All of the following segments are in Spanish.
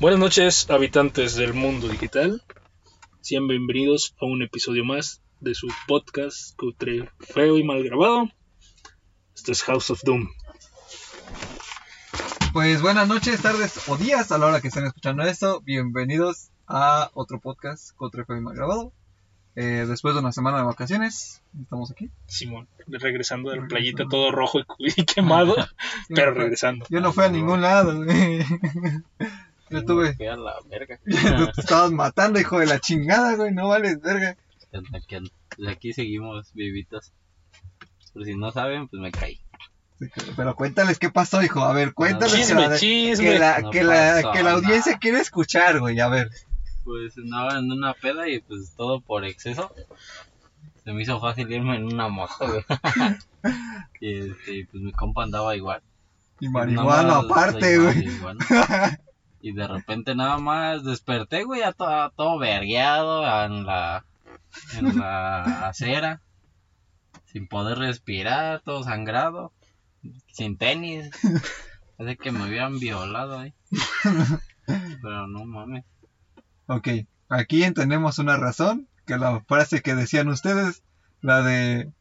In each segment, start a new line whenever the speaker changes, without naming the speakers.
Buenas noches, habitantes del mundo digital. Sean bienvenidos a un episodio más de su podcast cutre feo y mal grabado. Esto es House of Doom.
Pues buenas noches, tardes o días a la hora que estén escuchando esto. Bienvenidos a otro podcast Cutre feo y mal grabado. Eh, después de una semana de vacaciones, estamos aquí.
Simón, regresando de la playita todo rojo y, quemado, pero regresando.
Yo no fui a ningún lado. Yo tuve.
A la verga.
Tú te estabas matando, hijo de la chingada, güey. No vales, verga.
Aquí, de aquí seguimos vivitos. Por si no saben, pues me caí.
Pero cuéntales qué pasó, hijo. A ver, cuéntales.
Chisme,
que la-
chisme.
Que la,
No
que la,
pasó
que la audiencia
nada.
quiere escuchar, güey. A ver.
Pues andaba en una peda y pues todo por exceso. Se me hizo fácil irme en una moto, güey. y este, pues mi compa andaba igual.
Y marihuana aparte, güey.
marihuana. Y de repente nada más desperté, güey, ya todo, todo vergueado en la, en la acera. Sin poder respirar, todo sangrado. Sin tenis. Parece que me hubieran violado ahí. Pero no mames.
Ok, aquí entendemos una razón, que la frase que decían ustedes, la de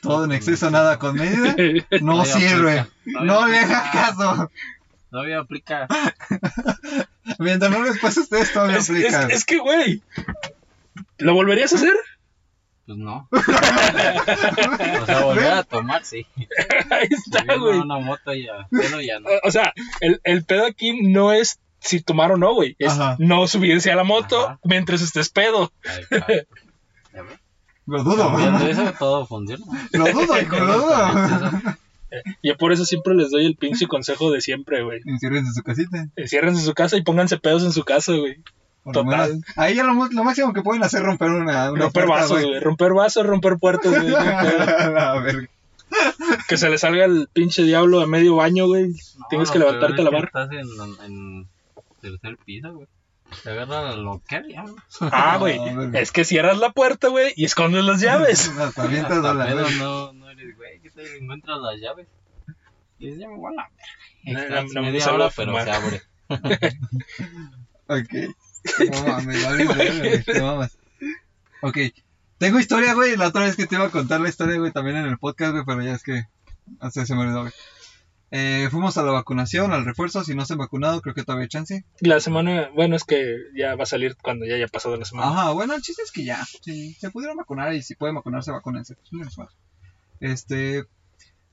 todo en exceso, nada con medida, no sirve. No le
aplica.
haga caso.
Todavía aplica.
Mientras no les pase a ustedes, todavía
es,
aplica.
es- es que, güey, ¿lo volverías a hacer?
Pues no. O sea, volver a tomar, sí.
Ahí está, güey.
una moto ya. Pero ya no.
O sea, el, el pedo aquí no es si tomar o no, güey. Es
Ajá.
no subirse a la moto
Ajá.
mientras estés pedo.
Ahí está. ¿Ya ves?
Lo dudo,
eso, todo funciona.
lo dudo, lo dudo.
Yo por eso siempre les doy el pinche consejo de siempre, güey.
Enciérrense en su casita.
Enciérrense en su casa y pónganse pedos en su casa, güey. Total.
menos- ahí ya lo, lo máximo que pueden hacer es romper una, una
Romper
puerta,
vasos, güey. Romper vasos, romper puertas, güey.
Verga.
que se le salga el pinche diablo a medio baño, güey.
No,
Tienes que levantarte a lavar.
Estás en, en tercer piso, güey. Te agarra lo que había.
Ah, güey.
No.
Es que cierras la puerta, güey, y escondes las llaves.
Las avientas a
Hasta
la
pedo no, no eres, güey. ¿Qué te encuentras las llaves? Y dices, ya me voy a la
No,
verga.
no, no, no
media hora,
a
pero se abre.
Ok. No mames, verga, güey, te mamas. Ok. Tengo historia, güey. La otra vez que te iba a contar la historia, güey, también en el podcast, güey, pero ya es que. Hace se me olvidó, güey. Eh, fuimos a la vacunación, al refuerzo. Si no se han vacunado, creo que todavía hay chance.
La semana, bueno, es que ya va a salir cuando ya haya pasado la semana.
Ajá, bueno, el chiste es que ya. Si se pudieron vacunar y si pueden vacunarse, vacúnense. Este.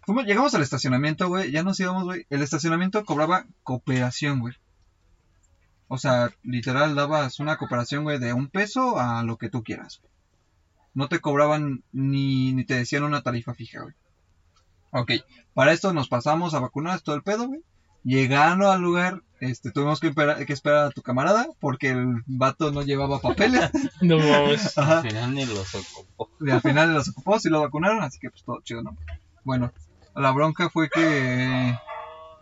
Fuimos, llegamos al estacionamiento, güey. Ya nos íbamos, güey. El estacionamiento cobraba cooperación, güey. O sea, literal dabas una cooperación, güey, de un peso a lo que tú quieras. No te cobraban ni, ni te decían una tarifa fija, güey. Ok, para esto nos pasamos a vacunar todo el pedo, güey. Llegando al lugar, este, tuvimos que esperar, que esperar a tu camarada porque el vato no llevaba papeles.
No.
Ajá.
Al final ni los ocupó.
Y al final los ocupó, sí lo vacunaron, así que pues todo chido, ¿no? Bueno, la bronca fue que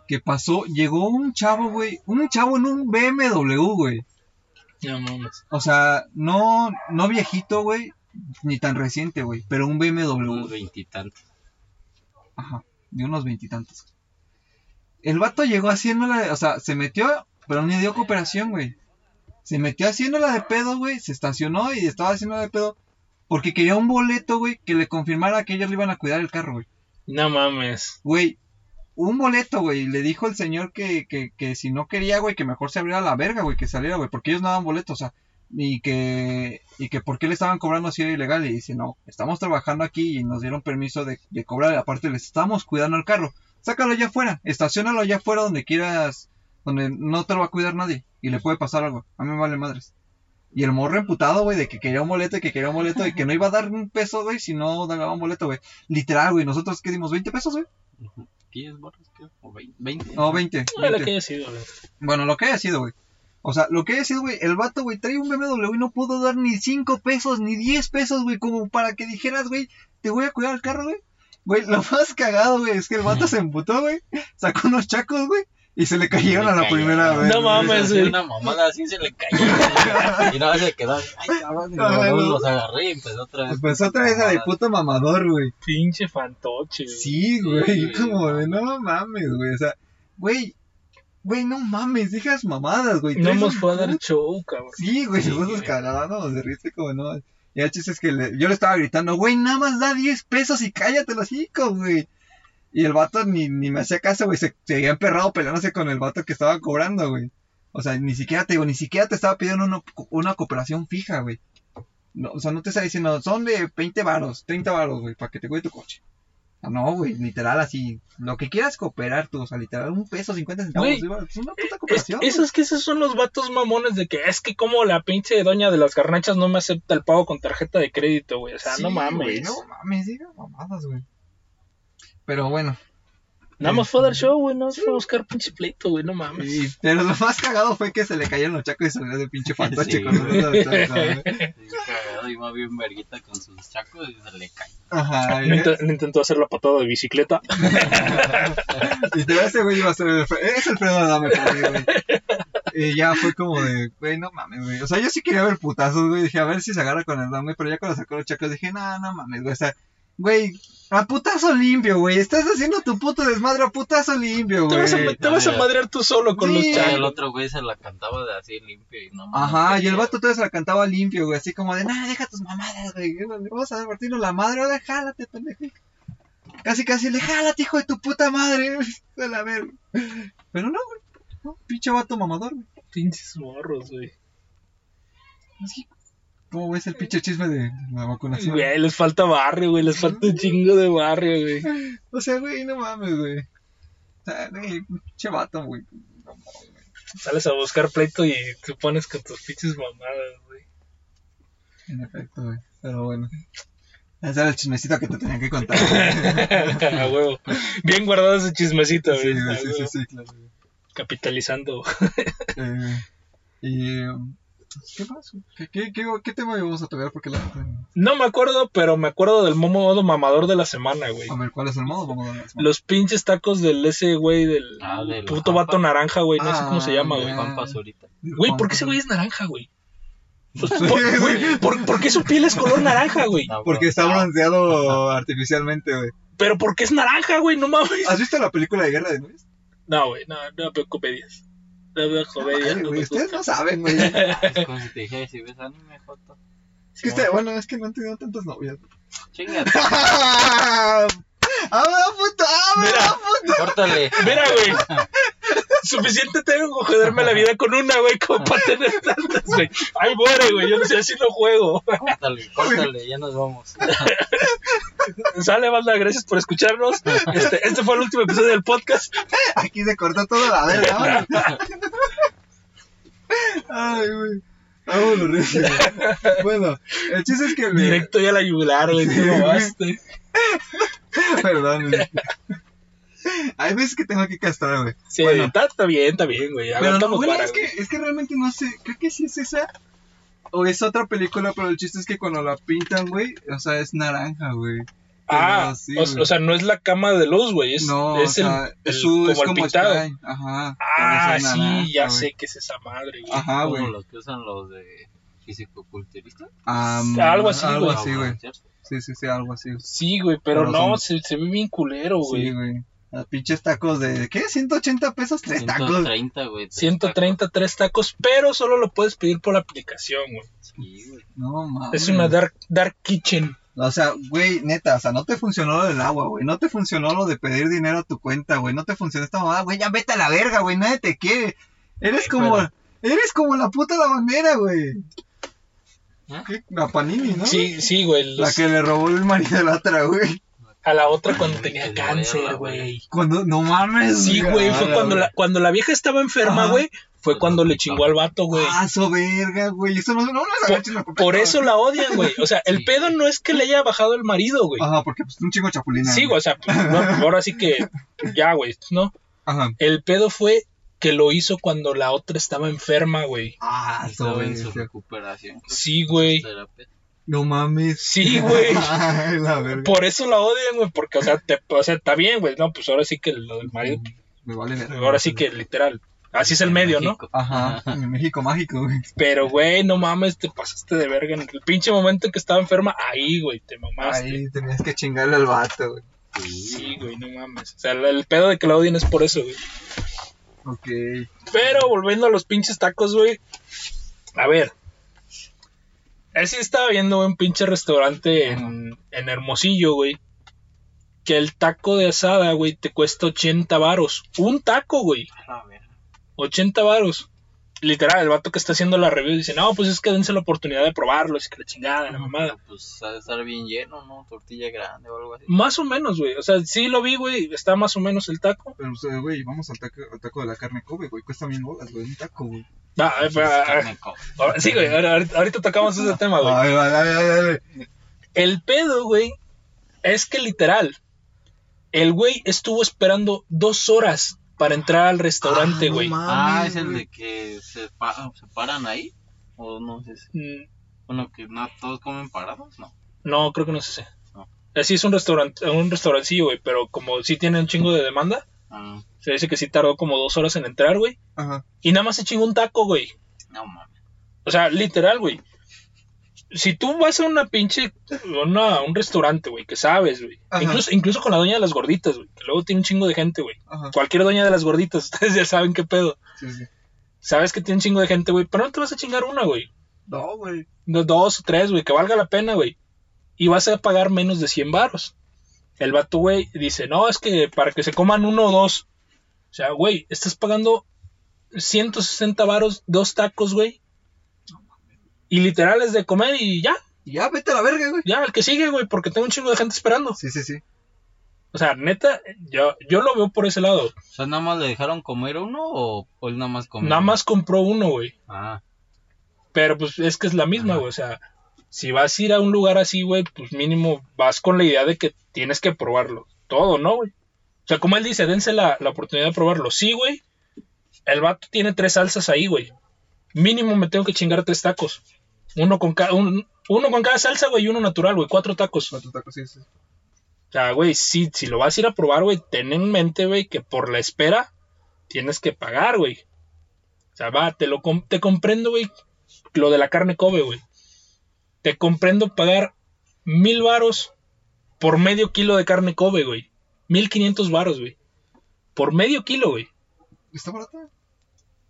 que pasó, llegó un chavo, güey, un chavo en un BMW, güey.
No mames.
O sea, no no viejito, güey, ni tan reciente, güey, pero un
Unos
BMW,
veintitantos.
Ajá, de unos veintitantos. El vato llegó haciéndola, o sea, se metió, pero ni dio cooperación, güey. Se metió haciéndola de pedo, güey, se estacionó y estaba haciéndola de pedo porque quería un boleto, güey, que le confirmara que ellos le iban a cuidar el carro, güey.
No mames.
Güey, un boleto, güey. Le dijo el señor que, que, que si no quería, güey, que mejor se abriera la verga, güey, que saliera, güey, porque ellos no daban boletos, o sea, y que, y que por qué le estaban cobrando si era ilegal. Y dice, no, estamos trabajando aquí y nos dieron permiso de, de cobrar, aparte les estamos cuidando el carro. Sácalo allá afuera, estacionalo allá afuera donde quieras, donde no te lo va a cuidar nadie y le puede pasar algo. A mí me vale madres. Y el morro emputado, güey, de que quería un boleto y que quería un boleto y que no iba a dar un peso, güey, si no daba un boleto, güey. Literal, güey, nosotros, ¿qué dimos? ¿20 pesos, güey?
Ujú. 10 borras, creo. O 20. 20.
No, 20.
Ah, la
20.
que haya sido, güey.
Bueno, lo que haya sido, güey. O sea, lo que haya sido, güey, el vato, güey, trae un BMW y no pudo dar ni 5 pesos, ni 10 pesos, güey, como para que dijeras, güey, te voy a cuidar el carro, güey. Güey, lo más cagado, güey, es que el vato se emputó, güey, sacó unos chacos, güey, y se le cayeron a la
cayeron.
primera vez.
No mames, güey.
Una mamada así se le cayó. y no se quedó. Ay, cabrón. Luego
no.
los agarré y empezó otra vez.
Pues otra vez a de puto mamador, güey.
Pinche fantoche, güey.
Sí, güey,
Sí,
como de no mames, güey, o sea, güey, güey, no mames, dejas mamadas, güey.
No nos fue a dar show, cabrón.
Sí, güey,
Sí,
nosotros
güey.
cagábamos de risa como no. Y el chiste es que le- yo le estaba gritando, güey, nada más da 10 pesos y cállate los hijos, güey. Y el vato ni, ni me hacía caso, güey, se seguía emperrado peleándose con el vato que estaba cobrando, güey. O sea, ni siquiera te digo, ni siquiera te estaba pidiendo una, una cooperación fija, güey. No, o sea, no te está diciendo, son de 20 varos, 30 varos, güey, para que te cuide tu coche. No, güey, literal así, lo que quieras cooperar tú, o sea, literal, un peso, 50 centavos, es una puta
Es,
cooperación.
esos que esos son los vatos mamones de que es que como la pinche doña de las garnachas no me acepta el pago con tarjeta de crédito, güey. O sea,
Sí,
no mames.
no mames, diga mamadas, güey. Pero bueno.
Nada más fue a dar show, güey. No fue a buscar pinche pleito, güey. No mames.
Y, pero lo más cagado fue que se le cayeron los chacos y salió de pinche fantoche
Sí,
con los de.
Sí, cagado, iba bien verguita con sus chacos y se le cae.
Ajá.
Int- no intentó hacer la patada de bicicleta.
y te ese güey iba a ser el Es el Fredo Adame para mí, güey. Y ya fue como de, güey, no mames, güey. O sea, yo sí quería ver putazos, güey. Dije, a ver si se agarra con el Adame. Pero ya cuando sacó los chacos dije, no, no mames, güey. O sea, güey, a putazo limpio, güey. Estás haciendo tu puto desmadre a putazo limpio,
Te
güey.
vas, a, te vas a madrear tú solo con
Sí.
los
Y el otro güey se la cantaba de así limpio y no mames,
Ajá, y el vato todavía se la cantaba limpio, güey, así como de, nah, deja tus mamadas, güey, vamos a partirnos la madre, ahora jálate, pendejo. Casi, casi le jálate, hijo de tu puta madre, de la verga. Pero no, güey, no, pinche vato mamador, güey.
Pinches morros, güey.
Así, ¿Cómo ves el pinche chisme de la vacunación?
Güey, les falta barrio, güey. Les falta un chingo de barrio, güey.
O sea, güey, no mames, güey. O sea, güey, pinche vato, güey. No mames, güey.
Sales a buscar pleito y te pones con tus pinches mamadas, güey.
En efecto, güey. Pero bueno. Ese era el chismecito que te tenía que contar.
a huevo. Bien guardado ese chismecito, güey.
sí, sí, sí, claro.
Capitalizando.
Eh, y. um, ¿Qué más? ¿Qué, qué, qué, qué tema íbamos a tocar? Porque la.
No me acuerdo, pero me acuerdo del modo mamador de la semana, güey.
A ver, ¿cuál es el modo? Vamos a ver.
Los pinches tacos del ese güey del
Ah, del
puto
Juanpa.
vato naranja, güey. No sé
Ah,
cómo se llama,
ya.
güey. Güey, ¿por qué ese güey es naranja, güey? Pues,
Sí,
¿por,
güey.
por- por qué su piel es color naranja, güey?
Porque está
bronceado.
artificialmente, güey.
Pero ¿por qué es naranja, güey? No mames.
¿Has visto la película de Guerra de Nubes?
No, güey, no, no comedias. No veo comedias.
Ay, güey,
me
ustedes no saben, güey.
Es como si te dijera, si ves anime, Joto.
Es que usted, bueno, es que no han tenido tantas novias.
Chingate,
¡Ah, puto! ¡Ah,
Mira.
puto!
córtale.
Mira, güey. Suficiente tengo con joderme la vida con una, güey, como para tener tantas, güey. Ay, muere, güey. Yo no sé si lo juego.
Córtale, córtale, ya nos vamos.
Sale, banda, gracias por escucharnos. Este, este fue el último episodio del podcast.
Aquí se cortó toda la verga. Ay, güey. Vámonos. Bueno, el chiste es que me...
Directo ya la yugular, güey.
Sí,
mamaste.
Perdón, güey. Hay veces que tengo que castrar, güey.
Sí,
Bueno.
está, está bien, está bien, güey.
Pero no, bueno,
vara,
es que,
güey.
es que realmente no sé. Creo que sí es esa. O es otra película, pero el chiste es que cuando la pintan, güey, o sea, es naranja, güey.
Ah,
sí,
o,
güey.
o sea, no es la cama de luz, güey. Es,
no,
es
o sea,
el,
es,
el-
su,
como
es
el
como
pintado.
spray. Ajá.
Ah, sí,
naranja,
ya
güey.
sé que es esa madre, güey.
Ajá,
Como
güey.
los que usan los de fisicoculturista.
Am,
Algo así,
Algo
güey.
así, güey. Sí, sí, sí, algo así.
Sí, güey, pero,
Pero
no,
son-
se, se ve bien culero, güey.
Sí, güey. Los pinches tacos de. ¿Qué? ¿180 pesos? Tres tacos.
130, güey. tres
133 tacos, pero solo lo puedes pedir por la aplicación, güey.
Sí, güey.
No mames.
Es una dark, dark kitchen.
O sea, güey, neta, o sea, no te funcionó lo del agua, güey. No te funcionó lo de pedir dinero a tu cuenta, güey. No te funcionó esta mamada, güey. Ya vete a la verga, güey. Nadie te quiere. Eres como.
pero-
Eres como la puta la bandera, güey.
¿Eh?
¿Qué? La Panini, ¿no?
Sí, sí, güey.
La que le robó el marido a la otra, güey.
A la otra cuando
Ay,
tenía cáncer, güey.
Cuando. No mames.
Sí, güey, fue cuando la, cuando la vieja estaba enferma, güey. Fue cuando le chingó al vato, güey.
Ah, so verga, güey. Eso no, no, no
Por, por eso la odian, güey. O sea, el
Sí.
pedo no es que le haya bajado el marido, güey.
Ajá, porque pues un chingo chapulina.
Sí, güey, o sea, pues, no, ahora sí que ya, güey, ¿no?
Ajá.
El pedo fue que lo hizo cuando la otra estaba enferma, güey.
Ah, so
Estaba en su recuperación.
Sí, güey.
No mames.
Sí, güey.
Ay, la verga.
Por eso la odian, güey, porque, o sea, te, o sea, está bien, güey, no, pues ahora sí que lo del marido,
Me vale verga.
ahora sí que literal, así es el medio, ¿no?
Ajá, en México mágico, güey.
Pero, güey, no mames, te pasaste de verga. En el pinche momento en que estaba enferma, ahí, güey, te mamaste.
Ahí tenías que chingarle al vato, güey.
Sí,
güey, no mames. O sea, el, el pedo de que la odien es por eso, güey.
Ok.
Pero volviendo a los pinches tacos, güey. A ver. Así estaba viendo un pinche restaurante en, en Hermosillo, güey. Que el taco de asada, güey, te cuesta 80 varos. Un taco, güey.
A ver.
80 varos. Literal, el vato que está haciendo la review dice, no, pues es que dense la oportunidad de probarlo, es que la chingada, la mamada.
Pues ha de estar bien lleno, ¿no? Tortilla grande o algo así.
Más o menos, güey. O sea, sí lo vi, güey. Está más o menos el taco.
Pero, o sea, güey, vamos al taco, al taco de la carne Kobe, güey. Cuesta mil bolas, güey. Un taco, güey.
Ah, eh, pero, ah, ah, sí, güey. ahora- ahorita ahorita tocamos ese tema, güey.
Ay, dale, dale, dale.
El pedo, güey, es que literal, el güey estuvo esperando dos horas para entrar al restaurante,
Ah, no
güey.
Ah, es el de que se, pa- se paran ahí. O no sé si.
Mm,
Bueno, que no todos comen parados, no.
no, creo que no es ese.
No.
Así es un restaurante, un restaurancillo, güey, pero como sí tiene un chingo de demanda,
Ah,
se dice que sí tardó como dos horas en entrar, güey.
Ajá.
Y nada más se chingó un taco, güey.
no mames.
O sea, literal, güey. Si tú vas a una pinche, una, un restaurante, güey, que sabes, güey. Incluso, incluso con la doña de las gorditas, güey, que luego tiene un chingo de gente, güey. Cualquier doña de las gorditas, ustedes ya saben qué pedo.
Sí, sí.
Sabes que tiene un chingo de gente, güey, pero no te vas a chingar una, güey.
No, güey.
No, Dos o tres, güey, que valga la pena, güey. Y vas a pagar menos de 100 varos. El vato, güey, dice, no, es que para que se coman uno o dos. O sea, güey, estás pagando 160 varos, dos tacos, güey. Y literal es de comer y ya,
Y Ya, vete a la verga, güey.
ya, el que sigue, güey, porque tengo un chingo de gente esperando.
Sí, sí, sí.
O sea, neta, yo, yo lo veo por ese lado.
O sea, nada más le dejaron comer uno o, o él nada más comió.
Nada
uno?
más compró uno, güey.
Ah,
Pero pues es que es la misma, güey. O sea, si vas a ir a un lugar así, güey, pues mínimo vas con la idea de que tienes que probarlo. Todo, ¿no, güey? O sea, como él dice, dense la, la oportunidad de probarlo. Sí, güey. El vato tiene tres salsas ahí, güey. Mínimo me tengo que chingar tres tacos. Uno con, cada un- uno con cada salsa, güey, y uno natural, güey. Cuatro tacos.
Cuatro tacos, sí, sí.
O sea, güey, si, si lo vas a ir a probar, güey, ten en mente, güey, que por la espera tienes que pagar, güey. O sea, va, te lo com- te comprendo, güey, lo de la carne Kobe, güey. Te comprendo pagar mil varos por medio kilo de carne Kobe, güey. Mil quinientos varos, güey. Por medio kilo, güey.
¿Está barata?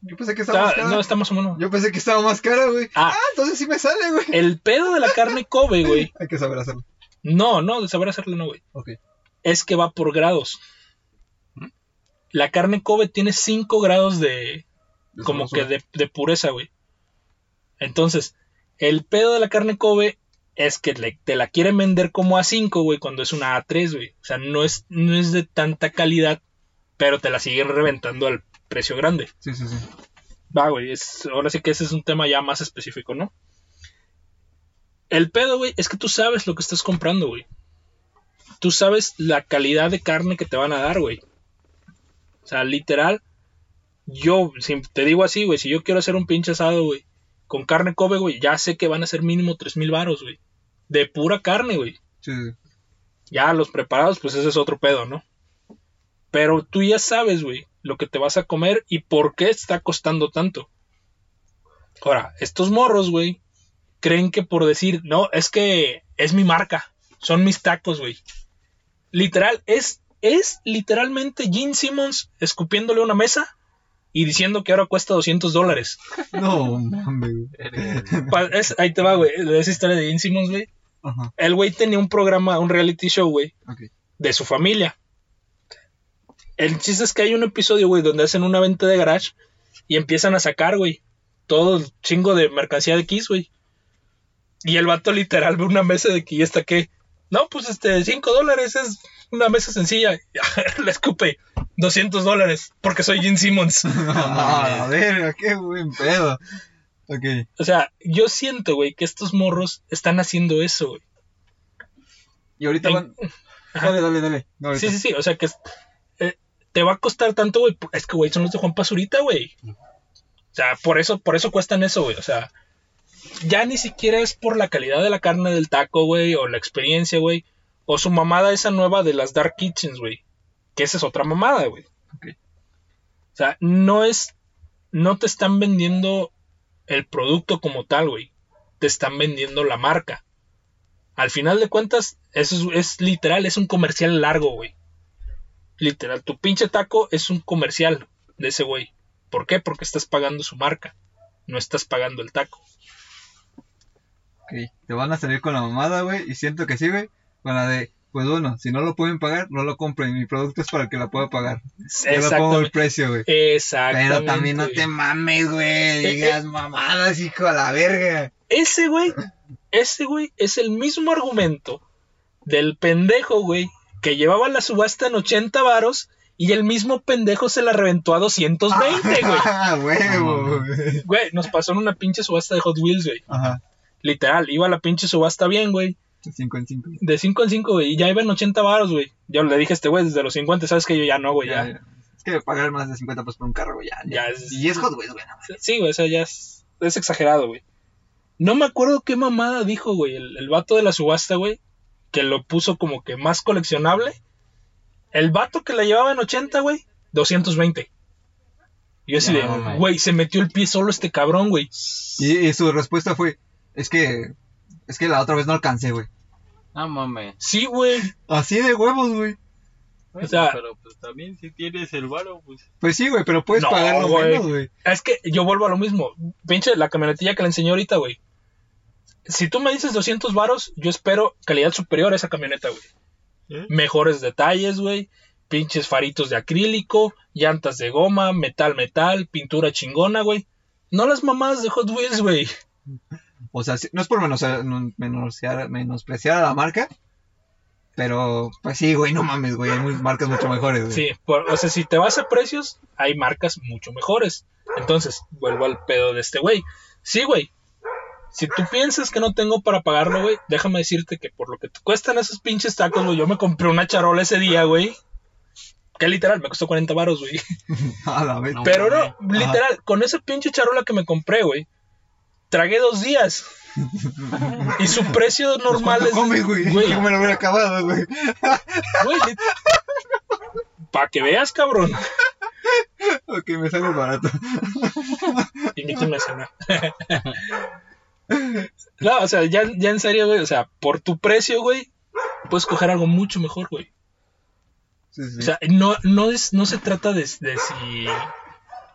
Yo pensé que estaba más cara.
no, está más o menos.
Yo pensé que estaba más cara, güey.
Ah.
Ah, entonces sí me sale, güey.
El pedo de la carne Kobe, güey.
Hay que saber hacerlo.
No, no, de saber hacerlo no, güey.
Ok.
es que va por grados. La carne Kobe tiene 5 grados de como que de, de pureza, güey. Entonces, el pedo de la carne Kobe es que le- te la quieren vender como A5, güey, cuando es una A3, güey. O sea, no es, no es de tanta calidad, pero te la siguen reventando al precio grande.
Sí, sí, sí.
Va, güey, es, ahora sí que ese es un tema ya más específico, ¿no? El pedo, güey, es que tú sabes lo que estás comprando, güey. Tú sabes la calidad de carne que te van a dar, güey. O sea, literal, yo, si te digo así, güey, si yo quiero hacer un pinche asado, güey, con carne Kobe, güey, ya sé que van a ser mínimo 3000 varos, güey. De pura carne, güey.
Sí, sí.
Ya los preparados, pues ese es otro pedo, ¿no? Pero tú ya sabes, güey, lo que te vas a comer y por qué está costando tanto. Ahora, estos morros, güey, creen que por decir, no, es que es mi marca, son mis tacos, güey. Literal, es, es literalmente Gene Simmons escupiéndole una mesa y diciendo que ahora cuesta 200 dólares.
No, mames,
ahí te va, güey, esa historia de Gene Simmons, güey.
Ajá,
El güey tenía un programa, un reality show, güey,
ok.
de su familia. El chiste es que hay un episodio, güey, donde hacen una venta de garage y empiezan a sacar, güey, todo el chingo de mercancía de Kiss, güey. Y el vato literal ve una mesa de que y está que, no, pues este, 5 dólares es una mesa sencilla. Le escupe 200 dólares porque soy Gene Simmons.
Ah, a ver, qué buen pedo. Ok.
O sea, yo siento, güey, que estos morros están haciendo eso, güey.
Y ahorita
En-
van. Dale, dale, dale. No.
Sí, sí, sí, o sea que te va a costar tanto, güey. Es que, güey, son los de Juan Pazurita, güey. O sea, por eso, por eso cuestan eso, güey. O sea, ya ni siquiera es por la calidad de la carne del taco, güey, o la experiencia, güey. O su mamada esa nueva de las Dark Kitchens, güey. Que esa es otra mamada, güey. O sea, no es. No te están vendiendo el producto como tal, güey. Te están vendiendo la marca. Al final de cuentas, eso es, es literal, es un comercial largo, güey. Literal, tu pinche taco es un comercial. de ese güey. ¿Por qué? Porque estás pagando su marca, no estás pagando el taco.
Ok, te van a salir con la mamada, güey, y siento que sí, güey, con la de, pues bueno, si no lo pueden pagar, no lo compren, mi producto es para el que la pueda pagar. Yo le pongo el precio, güey.
Exactamente.
Pero también no te mames, güey, digas mamadas, hijo de la verga.
Ese güey, ese güey es el mismo argumento del pendejo, güey, que llevaba la subasta en 80 varos y el mismo pendejo se la reventó a 220, güey.
Ah, huevo,
No,
güey.
Güey, nos pasó en una pinche subasta de Hot Wheels, güey.
Ajá,
Literal, iba la pinche subasta bien, güey.
de 5 en 5.
De 5 en 5, güey. Y ya iba en 80 varos, güey. Yo le dije a este güey desde los 50, sabes que yo ya no, güey, ya.
Es que pagar más de 50 pesos por un carro, güey, ya.
Ya
ya.
es-
Y es Hot Wheels, güey. no.
Sí, güey, o sea, ya es, es exagerado, güey. No me acuerdo qué mamada dijo, güey, el, el vato de la subasta, güey, que lo puso como que más coleccionable. El vato que la llevaba en 80, güey, 220. Y yo así
No,
de, güey, se metió el pie solo este cabrón, güey.
Y, y su respuesta fue, es que, es que la otra vez no alcancé, güey.
No mames.
Sí, güey.
Así de huevos, güey.
Bueno,
sea-
pero pues también si tienes el varo, pues.
Pues sí, güey, pero puedes
No,
pagarlo
güey.
menos, güey.
Es que yo vuelvo a lo mismo. Pinche la camionetilla que le enseñé ahorita, güey. Si tú me dices 200 varos, yo espero calidad superior a esa camioneta, güey.
¿Eh?
mejores detalles, güey. Pinches faritos de acrílico, llantas de goma, metal, metal, pintura chingona, güey. No las mamadas de Hot Wheels, güey.
O sea, no es por menos, menospreciar, menospreciar a la marca, pero pues sí, güey, no mames, güey, hay marcas mucho mejores, güey.
Sí, por- o sea, si te vas a precios, hay marcas mucho mejores. Entonces, vuelvo al pedo de este güey. Sí, güey. Si tú piensas que no tengo para pagarlo, güey, déjame decirte que por lo que te cuestan esos pinches tacos, güey, yo me compré una charola ese día, güey. Que literal, me costó 40 varos, güey.
A la vez.
Pero no, literal, con esa pinche charola que me compré, güey, tragué dos días. y su precio normal
¿Cuánto
es.
comes, güey?
Güey,
Yo me lo hubiera acabado, güey.
Para que veas, cabrón.
Ok, me sale barato.
Invítame a cenar. No, o sea, ya, ya en serio, güey. O sea, por tu precio, güey, puedes coger algo mucho mejor, güey.
Sí, sí.
O sea, no, no, es, no se trata de, de si.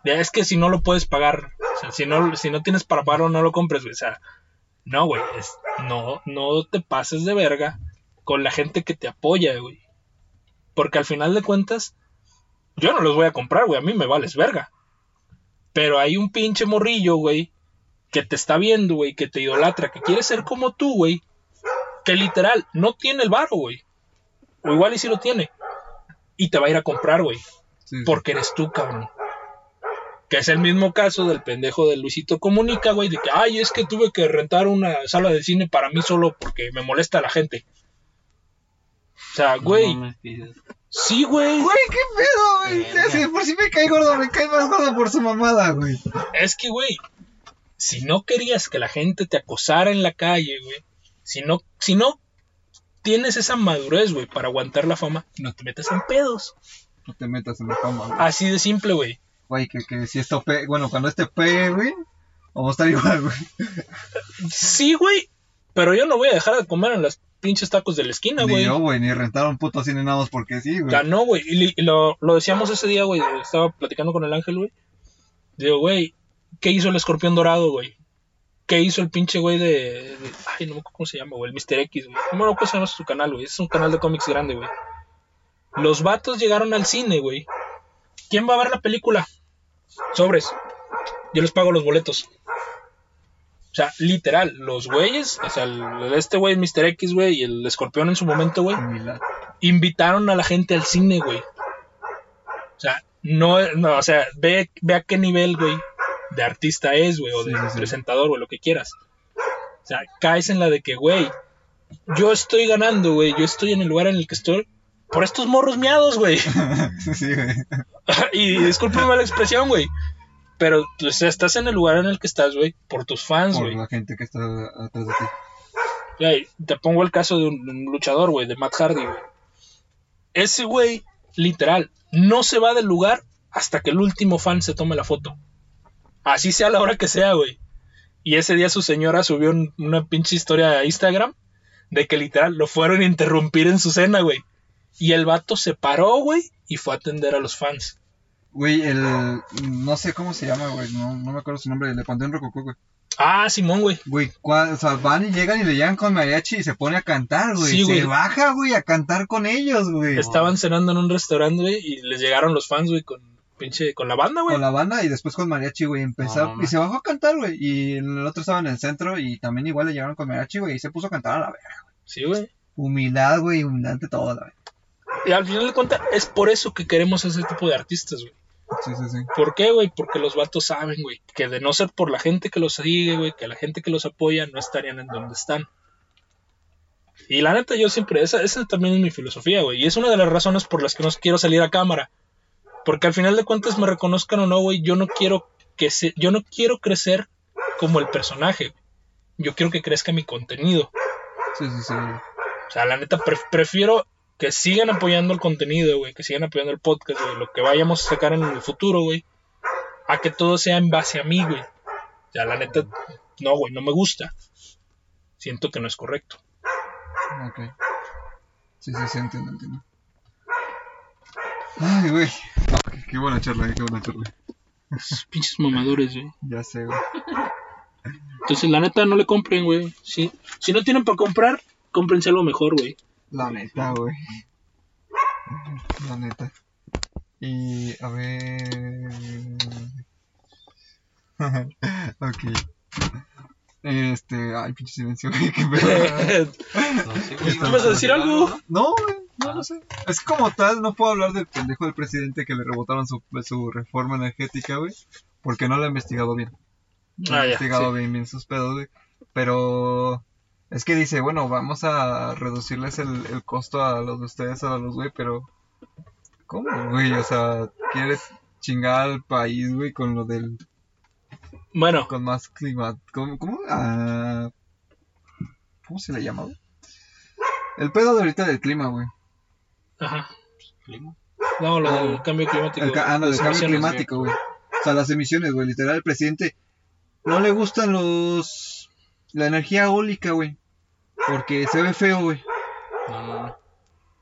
de, es que si no lo puedes pagar. O sea, si no, si no tienes para pagarlo, no lo compres, güey. O sea, no, güey. es- No, no te pases de verga con la gente que te apoya, güey. Porque al final de cuentas, yo no los voy a comprar, güey. A mí me vales verga. Pero hay un pinche morrillo, güey, que te está viendo, güey, que te idolatra, que quiere ser como tú, güey. Que literal no tiene el varo, güey. O igual y si lo tiene. Y te va a ir a comprar, güey.
Sí, sí.
Porque eres tú, cabrón. Que es el mismo caso del pendejo de Luisito Comunica, güey, de que, ay, es que tuve que rentar una sala de cine para mí solo porque me molesta la gente. O sea, güey, sí, güey.
Güey, qué pedo, güey. Si por si me cae gordo, me cae más gordo por su mamada, güey.
Es que, güey, si no querías que la gente te acosara en la calle, güey, si no, si no tienes esa madurez, güey, para aguantar la fama, no te metas en pedos.
No te metas en la fama, güey.
Así de simple, güey.
Güey, que, que si esto pegue, bueno, cuando este pegue, güey, vamos a estar igual, güey.
Sí, güey, pero yo no voy a dejar de comer en los pinches tacos de la esquina,
Ni
güey.
yo, güey, ni rentar un puto cine nada más porque sí, güey.
Ya no, güey. Y lo, lo decíamos ese día, güey. Estaba platicando con el ángel, güey. Digo, güey, ¿qué hizo el escorpión dorado, güey? ¿Qué hizo el pinche güey de, de- Ay, no me acuerdo cómo se llama, güey. El Mr. X, güey. No me acuerdo cómo se llama su canal, güey. Es un canal de cómics grande, güey. Los vatos llegaron al cine, güey. ¿Quién va a ver la película? Sobres. Yo les pago los boletos. O sea, literal, los güeyes, o sea, el- este güey, Mr. X, güey, y el escorpión en su momento, güey, invitaron a la gente al cine, güey. O sea, no, no, o sea, ve, ve a qué nivel, güey, de artista es, güey, o de
Sí, sí, sí.
presentador, güey, lo que quieras. O sea, caes en la de que, güey, yo estoy ganando, güey, yo estoy en el lugar en el que estoy por estos morros miados, güey.
sí, güey.
y discúlpame la expresión, güey. Pero o sea, estás en el lugar en el que estás, güey, por tus fans,
Por
güey.
la gente que está atrás de ti.
Te pongo el caso de un, un luchador, güey, de Matt Hardy, güey. Ese güey, literal, no se va del lugar hasta que el último fan se tome la foto. Así sea la hora que sea, güey. Y ese día su señora subió un- una pinche historia a Instagram de que literal lo fueron a interrumpir en su cena, güey. Y el vato se paró, güey, y fue a atender a los fans.
Güey, el. No sé cómo se llama, güey. No, no me acuerdo su nombre. Le Panteón Rococó, güey.
Ah, Simón, güey.
Güey, o sea, van y llegan y le llegan con mariachi y se pone a cantar, güey.
Sí, güey.
Se baja, güey, a cantar con ellos, güey.
Estaban cenando en un restaurante, güey, y les llegaron los fans, güey, con pinche, con la banda, güey.
Con la banda y después con mariachi, güey. Empezó
No,
y se bajó a cantar, güey. Y el otro estaba en el centro y también igual le llegaron con mariachi, güey. Y se puso a cantar a la verga.
Sí, güey.
Humildad, güey, humildad ante todo, la verga.
Y al final de cuentas, es por eso que queremos ese tipo de artistas, güey.
Sí, sí, sí.
¿Por qué, güey? Porque los vatos saben, güey, que de no ser por la gente que los sigue, güey, que la gente que los apoya, no estarían en donde están. Y la neta, yo siempre, esa, esa también es mi filosofía, güey. Y es una de las razones por las que no quiero salir a cámara. Porque al final de cuentas, me reconozcan o no, güey, yo no quiero que se, yo no quiero crecer como el personaje. Yo quiero que crezca mi contenido.
Sí, sí, sí.
O sea, la neta, pre- prefiero que sigan apoyando el contenido, güey, que sigan apoyando el podcast, güey, lo que vayamos a sacar en el futuro, güey, a que todo sea en base a mí, güey. O sea, la neta, no, güey, no me gusta. Siento que no es correcto.
Ok. Sí, sí, sí, entiendo, entiendo. Ay, güey. No, qué, qué buena charla, eh, qué buena charla.
Esos pinches mamadores, güey.
Ya sé, güey.
Entonces, la neta, no le compren, güey. Si, si no tienen para comprar, cómprense algo mejor, güey.
La neta, güey. La neta. Y a ver. ok. Este. Ay, pinche silencio, güey. Qué pedo.
¿Tú vas a decir algo?
No, güey. No, no sé. Es como tal, no puedo hablar del pendejo del presidente que le rebotaron su, su reforma energética, güey. Porque no lo ha investigado bien. No ha
Ah, ya,
investigado
sí.
bien, bien sus pedos, güey. Pero. Es que dice, bueno, vamos a reducirles el, el costo a los de ustedes, a los güey, pero. ¿Cómo, güey? O sea, ¿quieres chingar al país, güey, con lo del.
Bueno,
con más clima. ¿Cómo? ¿Cómo? Ah, ¿Cómo se le llama, güey? El pedo de ahorita del clima, güey.
Ajá.
Clima.
No, lo del cambio climático.
El, ca- ah, no, del cambio climático, güey. O sea, las emisiones, güey. Literal, el presidente no le gustan los. La energía eólica, güey. Porque se ve feo, güey.
No, no, no.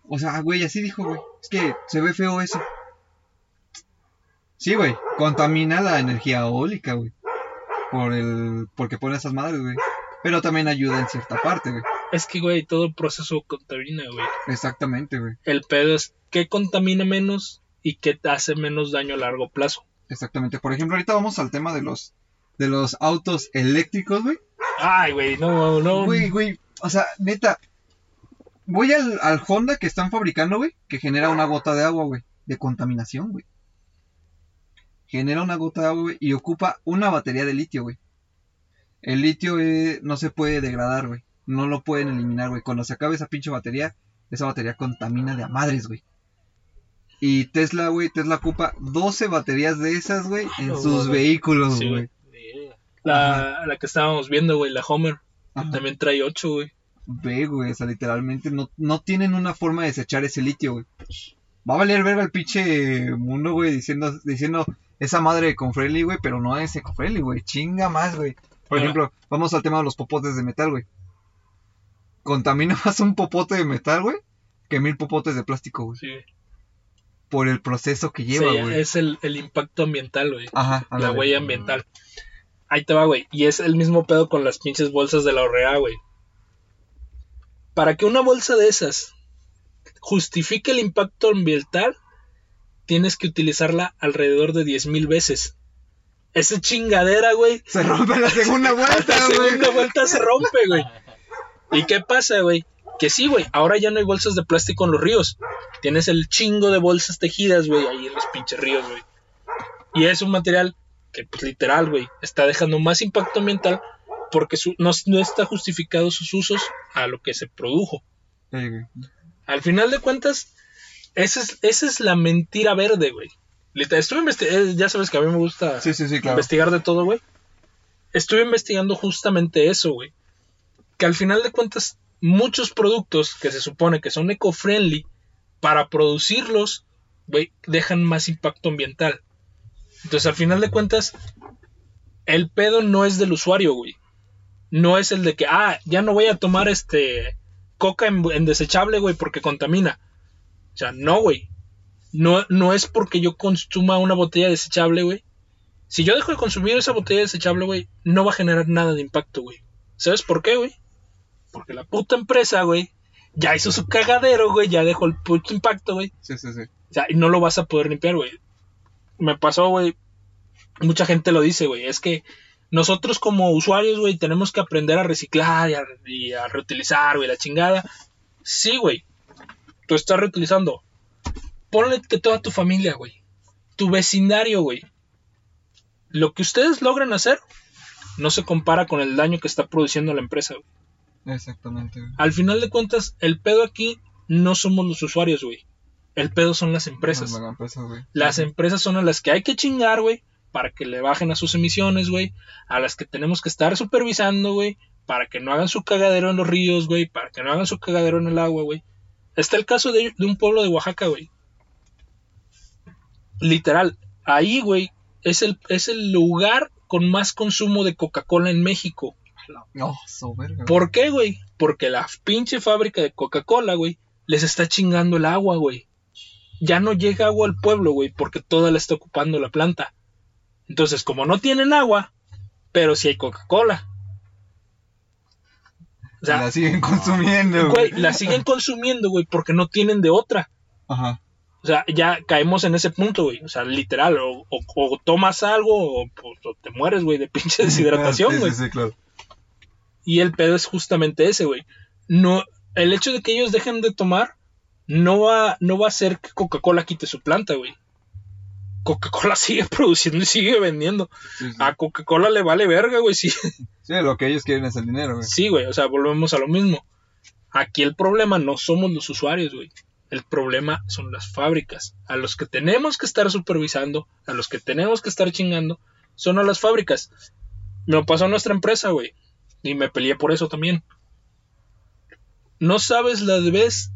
O sea, güey, así dijo, güey. Es que se ve feo eso. Sí, güey. Contamina la energía eólica, güey. Por el. Porque pone esas madres, güey. Pero también ayuda en cierta parte, güey.
Es que, güey, todo proceso contamina, güey.
Exactamente, güey.
El pedo es qué contamina menos y qué te hace menos daño a largo plazo.
Exactamente. Por ejemplo, ahorita vamos al tema de los. De los autos eléctricos, güey.
Ay, güey, no, no.
Güey, güey. O sea, neta. Voy al, al Honda que están fabricando, güey. Que genera una gota de agua, güey. De contaminación, güey. Genera una gota de agua, güey. Y ocupa una batería de litio, güey. El litio eh, no se puede degradar, güey. No lo pueden eliminar, güey. Cuando se acabe esa pinche batería, esa batería contamina de a madres, güey. Y Tesla, güey, Tesla ocupa 12 baterías de esas, güey, en
Oh,
sus
güey.
vehículos,
Sí,
güey.
La, la que estábamos viendo, güey, la Homer,
Ajá.
también trae 8, güey.
Ve, güey, o sea, literalmente no, no tienen una forma de desechar ese litio, güey. Va a valer verga el pinche mundo, güey, diciendo, diciendo esa madre eco-friendly, güey, pero no es eco-friendly, güey. Chinga más, güey. Por
Ahora.
ejemplo, vamos al tema de los popotes de metal, güey. Contamina más un popote de metal, güey, que mil popotes de plástico, güey.
Sí.
Por el proceso que lleva,
Sí,
güey.
es el, el impacto ambiental, güey.
Ajá,
La huella ambiental. Ahí te va, güey. Y es el mismo pedo con las pinches bolsas de la Orrea, güey. Para que una bolsa de esas justifique el impacto ambiental, tienes que utilizarla alrededor de 10.000 veces. Esa chingadera, güey,
Se rompe la segunda vuelta,
la
güey.
segunda vuelta se rompe, güey. ¿Y qué pasa, güey? Que sí, güey, ahora ya no hay bolsas de plástico en los ríos. Tienes el chingo de bolsas tejidas, güey, ahí en los pinches ríos, güey. Y es un material que, pues literal, güey, está dejando más impacto ambiental porque su- no, no está justificado sus usos a lo que se produjo.
Sí.
Al final de cuentas, esa es, esa es la mentira verde, güey. Estuve investigando, ya sabes que a mí me gusta
Sí, sí, sí, claro.
investigar de todo, güey. Estuve investigando justamente eso, güey. Que al final de cuentas, muchos productos que se supone que son eco-friendly, para producirlos, güey, dejan más impacto ambiental. Entonces, al final de cuentas, el pedo no es del usuario, güey. No es el de que, ah, ya no voy a tomar este coca en, en desechable, güey, porque contamina. O sea, no, güey. No, no es porque yo consuma una botella desechable, güey. Si yo dejo de consumir esa botella desechable, güey, no va a generar nada de impacto, güey. ¿Sabes por qué, güey? Porque la puta empresa, güey, ya hizo su cagadero, güey, ya dejó el puto impacto, güey.
Sí, sí, sí.
O sea, y no lo vas a poder limpiar, güey. Me pasó, güey. Mucha gente lo dice, güey. Es que nosotros como usuarios, güey, tenemos que aprender a reciclar y a, y a reutilizar, güey, la chingada. Sí, güey. Tú estás reutilizando. Ponle que toda tu familia, güey. Tu vecindario, güey. Lo que ustedes logran hacer no se compara con el daño que está produciendo la empresa, güey.
Exactamente, güey.
Al final de cuentas, el pedo aquí no somos los usuarios, güey. El pedo son las empresas.
Las megaempresas, güey.
Las empresas son a las que hay que chingar, güey, para que le bajen a sus emisiones, güey. A las que tenemos que estar supervisando, güey, para que no hagan su cagadero en los ríos, güey, para que no hagan su cagadero en el agua, güey. Está el caso de, de un pueblo de Oaxaca, güey. Literal, ahí, güey, es el, es el lugar con más consumo de Coca-Cola en México.
No, soberga. güey.
¿Por qué, güey? Porque la pinche fábrica de Coca-Cola, güey, les está chingando el agua, güey. Ya no llega agua al pueblo, güey, porque toda la está ocupando la planta. Entonces, como no tienen agua, pero sí hay Coca-Cola. O sea,
la siguen consumiendo,
güey, la siguen consumiendo, güey, porque no tienen de otra.
Ajá.
O sea, ya caemos en ese punto, güey. O sea, literal, o, o- o tomas algo o, pues, o te mueres, güey, de pinche deshidratación,
Sí,
güey.
Sí, sí, claro.
Y el pedo es justamente ese, güey. No, el hecho de que ellos dejen de tomar no va, no va a hacer que Coca-Cola quite su planta, güey. Coca-Cola sigue produciendo y sigue vendiendo.
Sí, sí.
A Coca-Cola le vale verga, güey. Sí,
Sí, lo que ellos quieren es el dinero, güey.
sí, güey. O sea, volvemos a lo mismo. Aquí el problema no somos los usuarios, güey. El problema son las fábricas. A los que tenemos que estar supervisando, a los que tenemos que estar chingando, son a las fábricas. Me lo pasó a nuestra empresa, güey. Y me peleé por eso también. No sabes las veces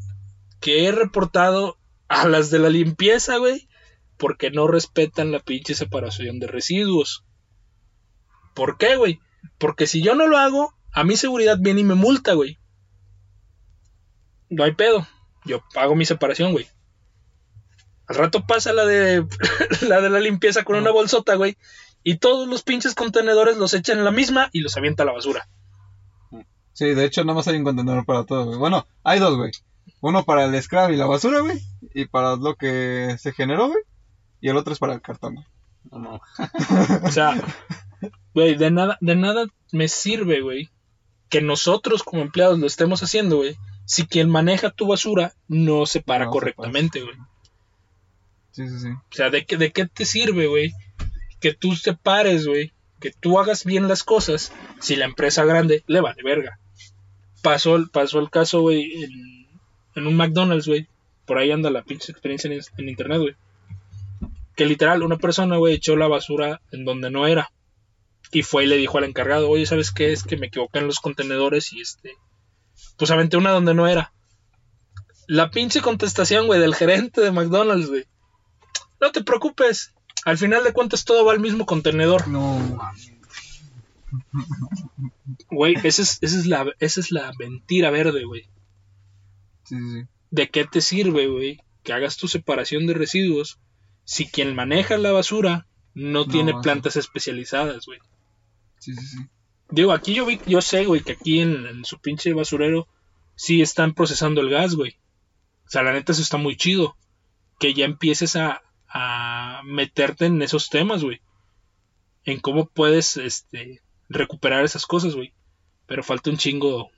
que he reportado a las de la limpieza, güey, porque no respetan la pinche separación de residuos. ¿Por qué, güey? Porque si yo no lo hago, a mi seguridad viene y me multa, güey. No hay pedo. Yo pago mi separación, güey. Al rato pasa la de la de la limpieza con una bolsota, güey. Y todos los pinches contenedores los echan en la misma y los avienta a la basura.
Sí, de hecho, nada más hay un contenedor para todo, güey. Bueno, hay dos, güey. Uno para el scrap y la basura, güey. Y para lo que se generó, güey. Y el otro es para el cartón, güey.
No, no.
O sea, güey, de nada, de nada me sirve, güey, que nosotros como empleados lo estemos haciendo, güey, si quien maneja tu basura no separa
No,
correctamente, güey.
Sí, sí, sí.
O sea, ¿de qué, de qué te sirve, güey? Que tú separes, güey. Que tú hagas bien las cosas. Si la empresa grande le vale verga. Pasó, pasó el caso, güey, en, un McDonald's, güey. Por ahí anda la pinche experiencia en, en internet, güey. Que literal, una persona, güey, echó la basura en donde no era. Y fue y le dijo al encargado, oye, ¿sabes qué? Es que me equivoqué en los contenedores y este... Pues aventé una donde no era. La pinche contestación, güey, del gerente de McDonald's, güey. No te preocupes. Al final de cuentas todo va al mismo contenedor.
No.
Güey, esa es, esa es, la, esa es la mentira verde, güey.
Sí, sí.
¿De qué te sirve, güey? Que hagas tu separación de residuos si quien maneja la basura no,
No,
tiene plantas especializadas, güey.
Sí, sí, sí.
Digo, aquí yo vi, yo sé, güey, que aquí en, en su pinche basurero sí están procesando el gas, güey. O sea, la neta eso está muy chido. Que ya empieces a, a meterte en esos temas, güey. En cómo puedes, este, recuperar esas cosas, güey. Pero falta un chingo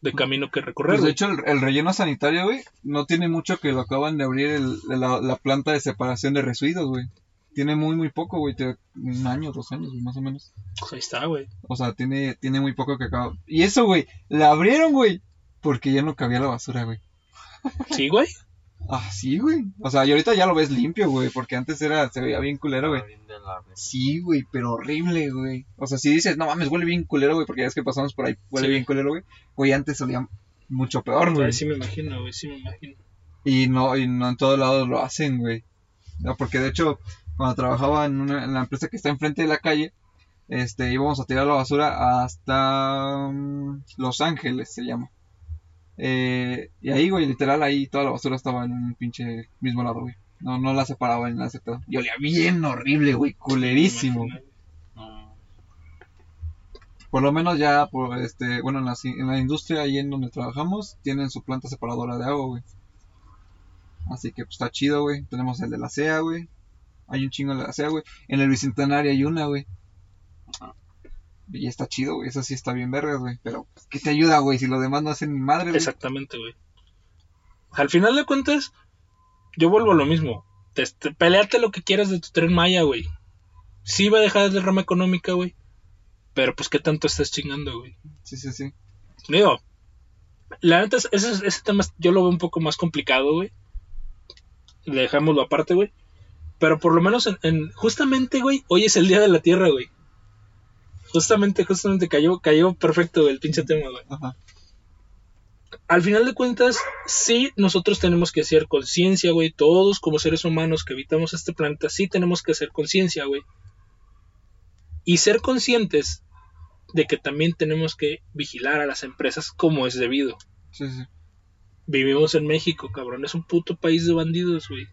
de camino que recorrer,
Pues de hecho, el, el relleno sanitario, güey, no tiene mucho que lo acaban de abrir el- la, la planta de separación de residuos, güey. Tiene muy, muy poco, güey. Un año, dos años, güey, más o menos.
Pues ahí está, güey.
O sea, tiene, tiene muy poco que acaba. Y eso, güey, la abrieron, güey. Porque ya no cabía la basura, güey.
Sí, güey.
Ah, sí, güey. O sea, y ahorita ya lo ves limpio, güey. Porque antes era, se veía bien culero, güey. Sí, güey, pero horrible, güey. O sea, si dices, no mames, huele bien culero, güey, porque ya es que pasamos por ahí, huele
Sí.
bien culero, güey. Güey, antes olía mucho peor, güey.
Sí me imagino, güey, sí me imagino.
Y no, y no en todos lados lo hacen, güey. No, porque de hecho, cuando trabajaba en, una, en la empresa que está enfrente de la calle, este, íbamos a tirar la basura hasta mm, Los Ángeles, se llama. Eh, y ahí, güey, literal, ahí toda la basura estaba en un pinche mismo lado, güey. No, no la separaba ni nada de ese pedo. Y olía bien horrible, güey, culerísimo. Por lo menos ya, por este, bueno, en la, en la industria ahí en donde trabajamos, tienen su planta separadora de agua, güey. Así que pues está chido, güey. Tenemos el de la CEA, güey. Hay un chingo de la CEA, güey. En el Bicentenario hay una, güey. Y está chido, güey. Eso sí está bien vergas, güey. Pero, pues, ¿qué te ayuda, güey? Si los demás no hacen ni madre, güey.
Exactamente, güey. Al final de cuentas, yo vuelvo a lo mismo. Te, te- peleate lo que quieras de tu tren Maya, güey. Sí va a dejar de rama económica, güey. Pero pues, ¿qué tanto estás chingando, güey?
Sí, sí, sí.
Digo, la neta, es- ese, ese tema yo lo veo un poco más complicado, güey. Dejámoslo aparte, güey. Pero por lo menos, en, en- justamente, güey, hoy es el Día de la Tierra, güey. Justamente, justamente cayó, cayó perfecto el pinche tema, güey.
Ajá.
Al final de cuentas, sí, nosotros tenemos que hacer conciencia, güey. Todos como seres humanos que habitamos este planeta, sí tenemos que hacer conciencia, güey. Y ser conscientes de que también tenemos que vigilar a las empresas como es debido.
Sí, sí.
Vivimos en México, cabrón. Es un puto país de bandidos, güey.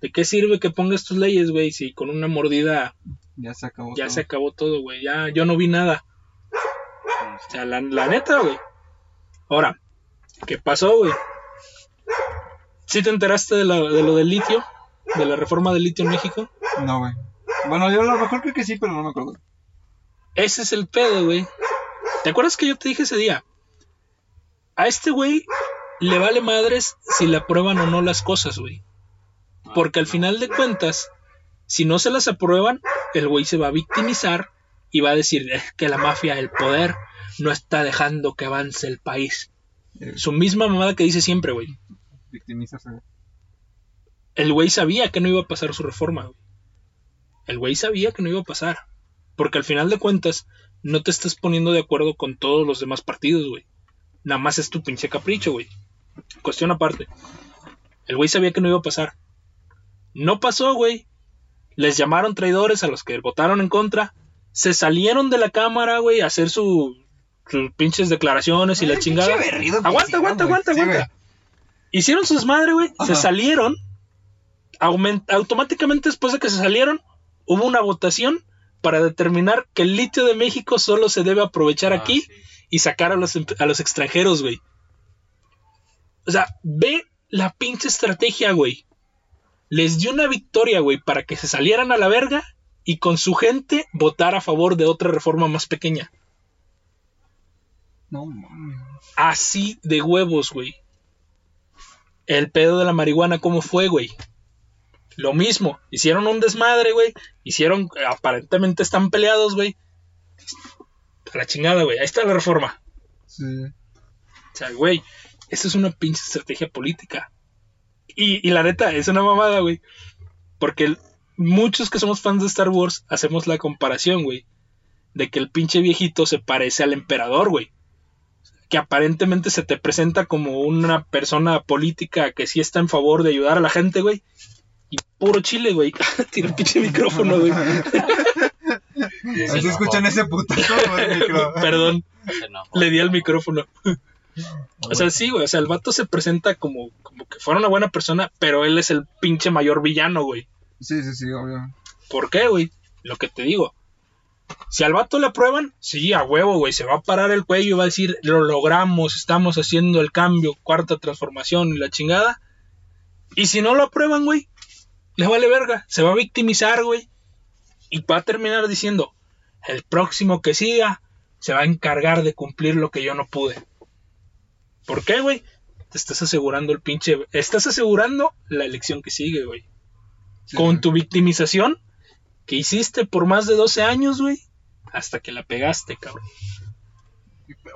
¿De qué sirve que pongas tus leyes, güey? Si con una mordida
Ya se acabó.
ya
todo.
se acabó todo, güey. Ya yo no vi nada. O sea, la, la neta, güey. Ahora, ¿qué pasó, güey? ¿Sí te enteraste de, la- de lo del litio? ¿De la reforma del litio en México?
No, güey. Bueno, yo a lo mejor creo que sí, pero no me acuerdo.
Ese es el pedo, güey. ¿Te acuerdas que yo te dije ese día? A este güey le vale madres si le aprueban o no las cosas, güey. Porque al final de cuentas, si no se las aprueban, el güey se va a victimizar y va a decir "Es que la mafia, el poder, no está dejando que avance el país.
Eh,
Su misma mamada que dice siempre, güey.
victimizarse.
El güey sabía que no iba a pasar su reforma, güey. El güey sabía que no iba a pasar. Porque al final de cuentas, no te estás poniendo de acuerdo con todos los demás partidos, güey. Nada más es tu pinche capricho, güey. Cuestión aparte. El güey sabía que no iba a pasar. No pasó, güey. Les llamaron traidores a los que votaron en contra. Se salieron de la cámara, güey, a hacer su, sus pinches declaraciones y la chingada. Aguanta,
hicieron,
aguanta, aguanta,
Sí,
aguanta. Hicieron sus madre, güey. Se salieron. Aument- automáticamente después de que se salieron, hubo una votación para determinar que el litio de México solo se debe aprovechar
Ah,
aquí
sí.
y sacar a los, em- a los extranjeros, güey. O sea, ve la pinche estrategia, güey. Les dio una victoria, güey, para que se salieran a la verga y con su gente votar a favor de otra reforma más pequeña.
No mames.
Así de huevos, güey. El pedo de la marihuana, ¿cómo fue, güey? Lo mismo. Hicieron un desmadre, güey. Hicieron, aparentemente están peleados, güey. A la chingada, güey. Ahí está la reforma.
Sí.
O sea, güey, eso es una pinche estrategia política. Y, y la neta, es una mamada, güey. Porque el- muchos que somos fans de Star Wars hacemos la comparación, güey. De que el pinche viejito se parece al emperador, güey. Que aparentemente se te presenta como una persona política que sí está en favor de ayudar a la gente, güey. Y puro chile, güey. Tira el pinche micrófono, güey.
Se
escuchan ese putazo, güey, micro.
Perdón, le di al micrófono. O sea, sí, güey. O sea, el vato se presenta como, como que fuera una buena persona, pero él es el pinche mayor villano, güey.
Sí, sí, sí, obvio.
¿Por qué, güey? Lo que te digo. Si al vato le aprueban, sí, a huevo, güey. Se va a parar el cuello y va a decir, lo logramos, estamos haciendo el cambio, cuarta transformación y la chingada. Y si no lo aprueban, güey, le vale verga. Se va a victimizar, güey. Y va a terminar diciendo, el próximo que siga se va a encargar de cumplir lo que yo no pude. ¿Por qué, güey? Te estás asegurando el pinche... Estás asegurando la elección que sigue, güey
Sí,
con
güey.
tu victimización que hiciste por más de 12 años, güey, hasta que la pegaste, cabrón.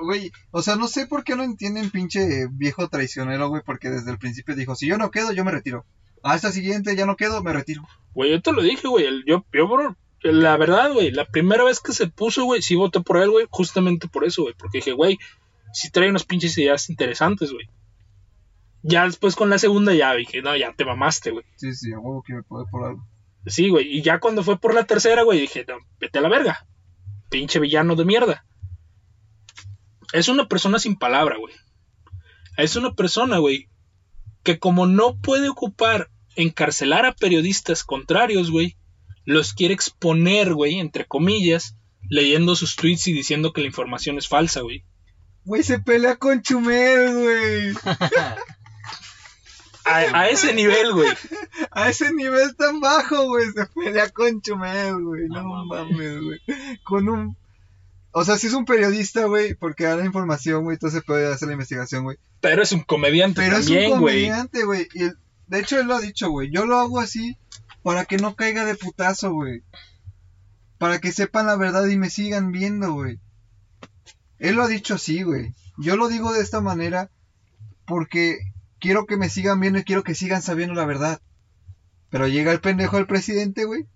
Güey, o sea, no sé por qué no entienden pinche viejo traicionero, güey, porque desde el principio dijo, si yo no quedo, yo me retiro. A esta siguiente ya no quedo, me retiro.
Güey, yo te lo dije, güey, yo, yo, bro, la verdad, güey, la primera vez que se puso, güey, sí voté por él, güey, justamente por eso, güey, porque dije, güey, sí trae unas pinches ideas interesantes, güey. Ya después con la segunda ya dije, no, ya te mamaste, güey.
Sí, sí, a huevo que me puede por algo.
Sí, güey, y ya cuando fue por la tercera, güey, dije, no, vete a la verga. Pinche villano de mierda. Es una persona sin palabra, güey. Es una persona, güey, que como no puede ocupar encarcelar a periodistas contrarios, güey, los quiere exponer, güey, entre comillas, leyendo sus tweets y diciendo que la información es falsa, güey.
Güey, se pelea con Chumel, güey.
A, a ese nivel, güey.
A ese nivel tan bajo, güey. Se pelea con Chumel, güey. No,
No
mames, güey. Con un. O sea, si es un periodista, güey, porque da la información, güey, entonces puede hacer la investigación, güey.
Pero es un comediante
Pero es un
güey.
comediante, güey. De hecho, él lo ha dicho, güey. Yo lo hago así para que no caiga de putazo, güey. Para que sepan la verdad y me sigan viendo, güey. Él lo ha dicho así, güey. Yo lo digo de esta manera porque quiero que me sigan viendo y quiero que sigan sabiendo la verdad. Pero llega el pendejo del presidente, güey.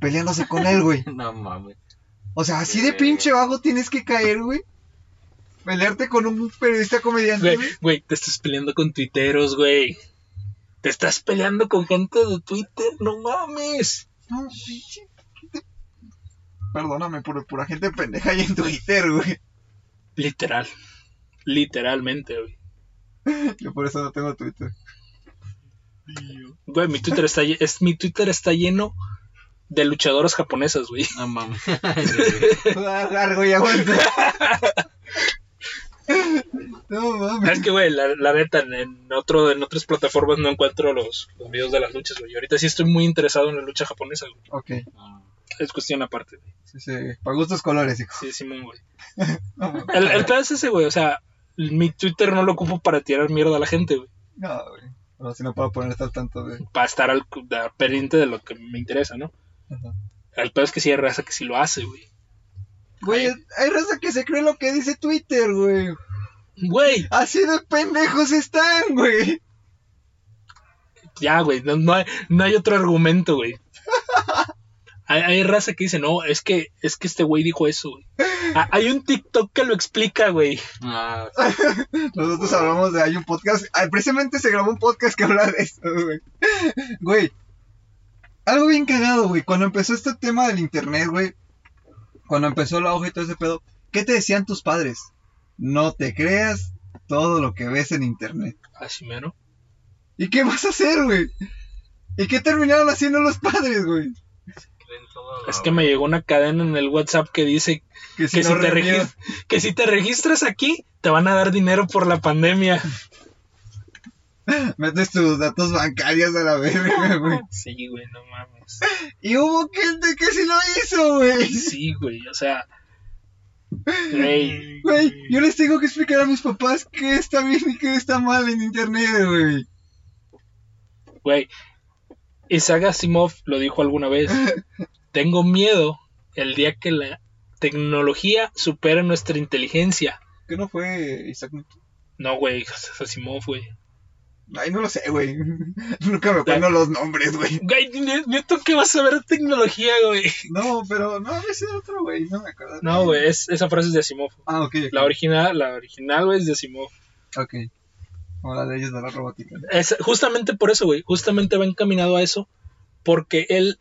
Peleándose con él, güey.
No mames.
O sea, así de pinche bajo tienes que caer, güey. Pelearte con un periodista comediante,
Güey,
güey.
te estás peleando con tuiteros, güey. Te estás peleando con gente de Twitter, no mames.
No, pinche. Perdóname por pura gente pendeja ahí en Twitter, güey.
Literal. Literalmente, güey.
Yo por eso no tengo Twitter.
Güey, mi Twitter está, lle- es, mi Twitter está lleno de luchadoras japonesas, güey.
No mames.
Largo y aguanta. No mames.
Es que, güey, la, la neta, en, en otro, en otras plataformas no encuentro los, los videos de las luchas, güey. Ahorita sí estoy muy interesado en la lucha japonesa, güey.
Ok,
Es cuestión aparte, güey.
sí, sí. Para gustos colores, hijo.
Sí, Simón, güey.
No.
El, el pedo es ese, güey. O sea, mi Twitter no lo ocupo para tirar mierda a la gente, güey.
No, güey. No, si no puedo ponerte al tanto, güey.
Para estar al, al pendiente de lo que me interesa, ¿no?
Ajá.
El pedo es que sí hay raza que sí lo hace, güey.
Güey, hay raza que se cree lo que dice Twitter, güey.
Güey,
Así de pendejos están, güey.
ya, güey. No, no hay, no hay otro argumento, güey. Hay, hay raza que dice, no, es que, es que este güey dijo eso, güey. Ah, hay un TikTok que lo explica, güey.
Ah,
Nosotros hablamos de, hay un podcast, ah, precisamente se grabó un podcast que habla de eso, güey. Güey, algo bien cagado, güey, cuando empezó este tema del internet, güey, cuando empezó la hoja y todo ese pedo, ¿qué te decían tus padres? No te creas todo lo que ves en internet.
Así mero.
¿Y qué vas a hacer, güey? ¿Y qué terminaron haciendo los padres, güey?
Es que me llegó una cadena en el WhatsApp que dice
Que
que si,
no
te que si te registras aquí, te van a dar dinero por la pandemia.
metes tus datos bancarios a la verga, güey.
Sí, güey, no mames.
Y hubo gente que sí lo hizo, güey.
Sí, güey, o sea. Güey,
Güey, yo les tengo que explicar a mis papás qué está bien y qué está mal en internet, güey.
güey. Isaac Asimov lo dijo alguna vez. Tengo miedo el día que la tecnología supere nuestra inteligencia.
¿Qué no fue Isaac Newton?
No, güey, es Asimov, güey.
Ay, no lo sé, güey. Nunca me acuerdo los nombres, güey.
Güey, ne- neto, ¿qué vas a ver tecnología, güey?
No, pero no, ese otro, güey. No me acuerdo.
No, güey, es, esa frase es de Asimov.
Ah, ok. ok.
La original, la original, güey, es de Asimov.
Ok. Como las leyes de la robótica.
Es justamente por eso, güey. Justamente va encaminado a eso. Porque él,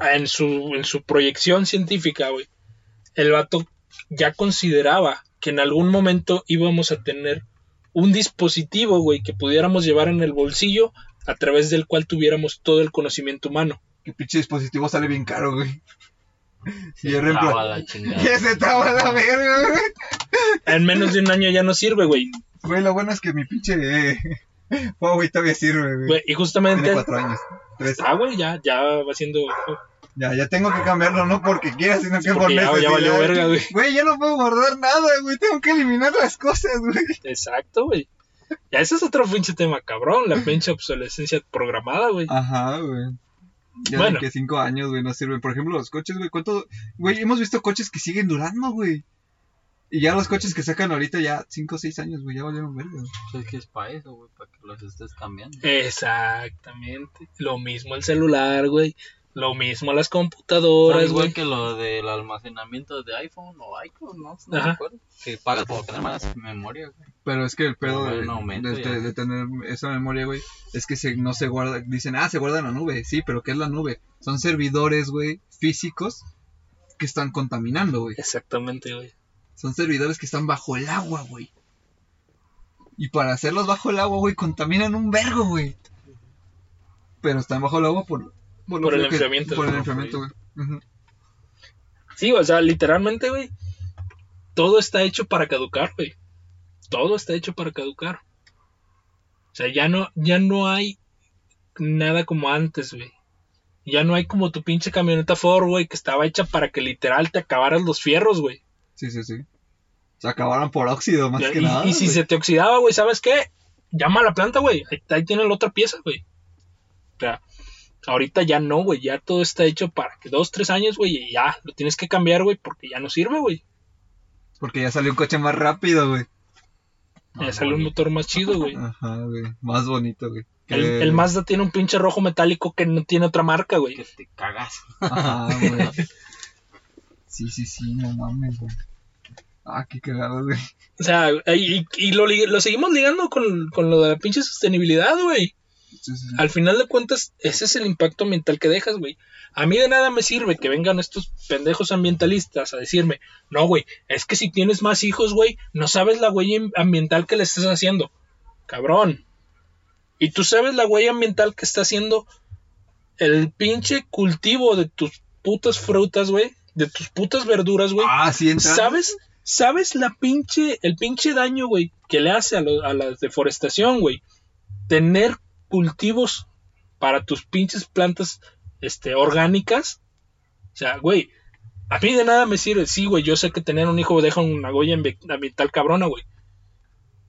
en su, en su proyección científica, güey, el vato ya consideraba que en algún momento íbamos a tener un dispositivo, güey, que pudiéramos llevar en el bolsillo a través del cual tuviéramos todo el conocimiento humano.
Que pinche dispositivo sale bien caro, güey.
Se
y
traba la
verga, güey.
En menos de un año ya no sirve, güey.
Güey, lo bueno es que mi pinche eh, Huawei todavía sirve, güey.
Güey, Y
Tiene
justamente...
cuatro años. Tres.
Ah, güey, ya, ya va siendo...
Ya, ya tengo que cambiarlo, no porque quiera, sino que por
ya- ya valió verga, güey.
Güey, ya no puedo guardar nada, güey. Tengo que eliminar las cosas, güey.
Exacto, güey. Ya ese es otro pinche tema, cabrón. La pinche obsolescencia programada, güey.
Ajá, güey. Ya
Bueno.
que cinco años, güey, no sirven. Por ejemplo, los coches, güey, ¿cuánto? Güey, hemos visto coches que siguen durando, güey. Y ya los coches que sacan ahorita ya cinco o seis años, güey, ya valieron verga. güey.
Pues que es para eso, güey, para que los estés cambiando.
Exactamente. Lo mismo el celular, güey. Lo mismo las computadoras,
igual
güey.
que lo del almacenamiento de iPhone o iCloud, ¿no? No
Ajá.
me acuerdo. Que pagas por tener más memoria, güey.
Pero es que el pedo de,
aumento
de- de tener esa memoria, güey, es que se, no se guarda. Dicen, ah, se guarda en la nube. Sí, pero ¿qué es la nube? Son servidores, güey, físicos que están contaminando, güey.
Exactamente, güey.
Son servidores que están bajo el agua, güey. Y para hacerlos bajo el agua, güey, contaminan un vergo, güey. pero están bajo el agua por,
Por el
que-
enfriamiento,
Por el enfriamiento, güey.
Sí, o sea, literalmente, güey. Todo está hecho para caducar, güey. Todo está hecho para caducar. O sea, ya no, ya no hay nada como antes, güey. Ya no hay como tu pinche camioneta Ford, güey, que estaba hecha para que literal te acabaras los fierros, güey.
Sí, sí, sí. Se acabaron por óxido, más
Ya,
que
y,
nada.
y si
güey.
se te oxidaba, güey, ¿sabes qué? Llama a la planta, güey. Ahí, ahí tienen la otra pieza, güey. O sea, ahorita ya no, güey. Ya todo está hecho para que dos, tres años, güey, y ya lo tienes que cambiar, güey, porque ya no sirve, güey.
Porque ya salió un coche más rápido, güey.
Ya
Ah,
sale un motor más chido, güey.
Ajá, güey. Más bonito, güey.
El,
Que-
el Mazda tiene un pinche rojo metálico que no tiene otra marca, güey.
Que te cagas.
Ajá, güey. Sí, sí, sí, no mames, güey. Ah, qué cagado, güey.
O sea, y, y lo, seguimos ligando con, con lo de la pinche sostenibilidad, güey.
Sí, sí, sí.
Al final de cuentas, ese es el impacto ambiental que dejas, güey. A mí de nada me sirve que vengan estos pendejos ambientalistas a decirme, no, güey, es que si tienes más hijos, güey, no sabes la huella am- ambiental que le estás haciendo. Cabrón. Y tú sabes la huella ambiental que está haciendo el pinche cultivo de tus putas frutas, güey, de tus putas verduras, güey.
Ah, sí, entra.
¿Sabes? ¿Sabes la pinche, el pinche daño, güey, que le hace a, lo- a la deforestación, güey? Tener cultivos para tus pinches plantas este, orgánicas. O sea, güey, a mí de nada me sirve. Sí, güey, yo sé que tener un hijo deja una huella ambi- ambiental cabrona, güey.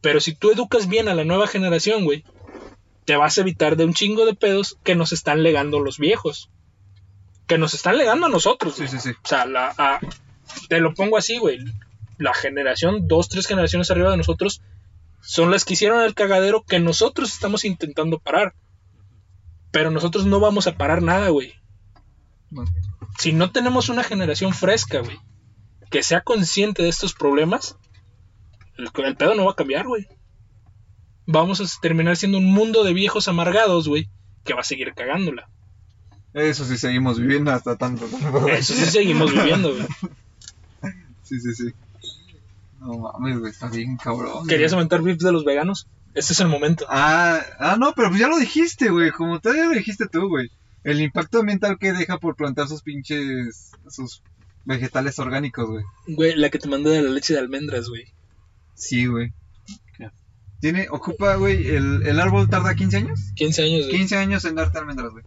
Pero si tú educas bien a la nueva generación, güey, te vas a evitar de un chingo de pedos que nos están legando los viejos. Que nos están legando a nosotros.
Sí, sí, sí.
O sea, la, a- te lo pongo así, güey. La generación, dos, tres generaciones arriba de nosotros, son las que hicieron el cagadero que nosotros estamos intentando parar. Pero nosotros no vamos a parar nada, güey. Si no tenemos una generación fresca, güey, que sea consciente de estos problemas, el, el pedo no va a cambiar, güey. Vamos a terminar siendo un mundo de viejos amargados, güey, que va a seguir cagándola.
Eso sí seguimos viviendo hasta tanto. tiempo, güey.
Eso sí seguimos viviendo, güey.
Sí, sí, sí. No mames, güey, está bien cabrón.
¿Querías
güey.
aumentar VIPs de los veganos? Este es el momento.
Ah, ah, no, pero pues ya lo dijiste, güey. Como todavía lo dijiste tú, güey. El impacto ambiental que deja por plantar sus pinches. sus vegetales orgánicos, güey.
Güey, la que te mandé de la leche de almendras, güey.
Sí, güey. Tiene, ocupa, güey, el, el árbol tarda 15 años.
15 años, güey.
15 años en darte almendras, güey.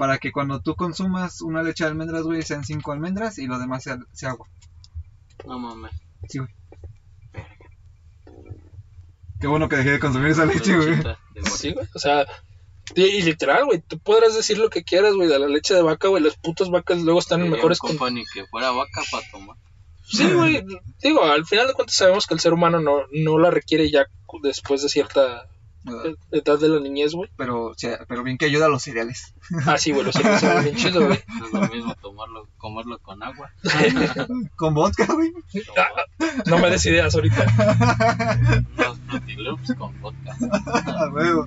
Para que cuando tú consumas una leche de almendras, güey, sean 5 almendras y lo demás sea, sea agua.
No mames.
Sí, güey. Qué bueno que dejé de consumir esa leche, güey.
Sí, güey. O sea, y, y literal, güey. Tú podrás decir lo que quieras, güey, de la leche de vaca, güey. Las putas vacas luego están en mejores
un compa
condiciones.
ni que fuera vaca para tomar.
Sí, güey. Digo, al final de cuentas sabemos que el ser humano no, no la requiere ya después de cierta edad de la niñez, güey.
Pero, pero bien que ayuda a los cereales.
Ah, sí, güey, lo sé, es bien chido, güey.
No es lo mismo tomarlo, comerlo con agua.
Con vodka, güey.
Ah, No me des ideas ahorita.
Los Fruity Loops con vodka.
A huevo.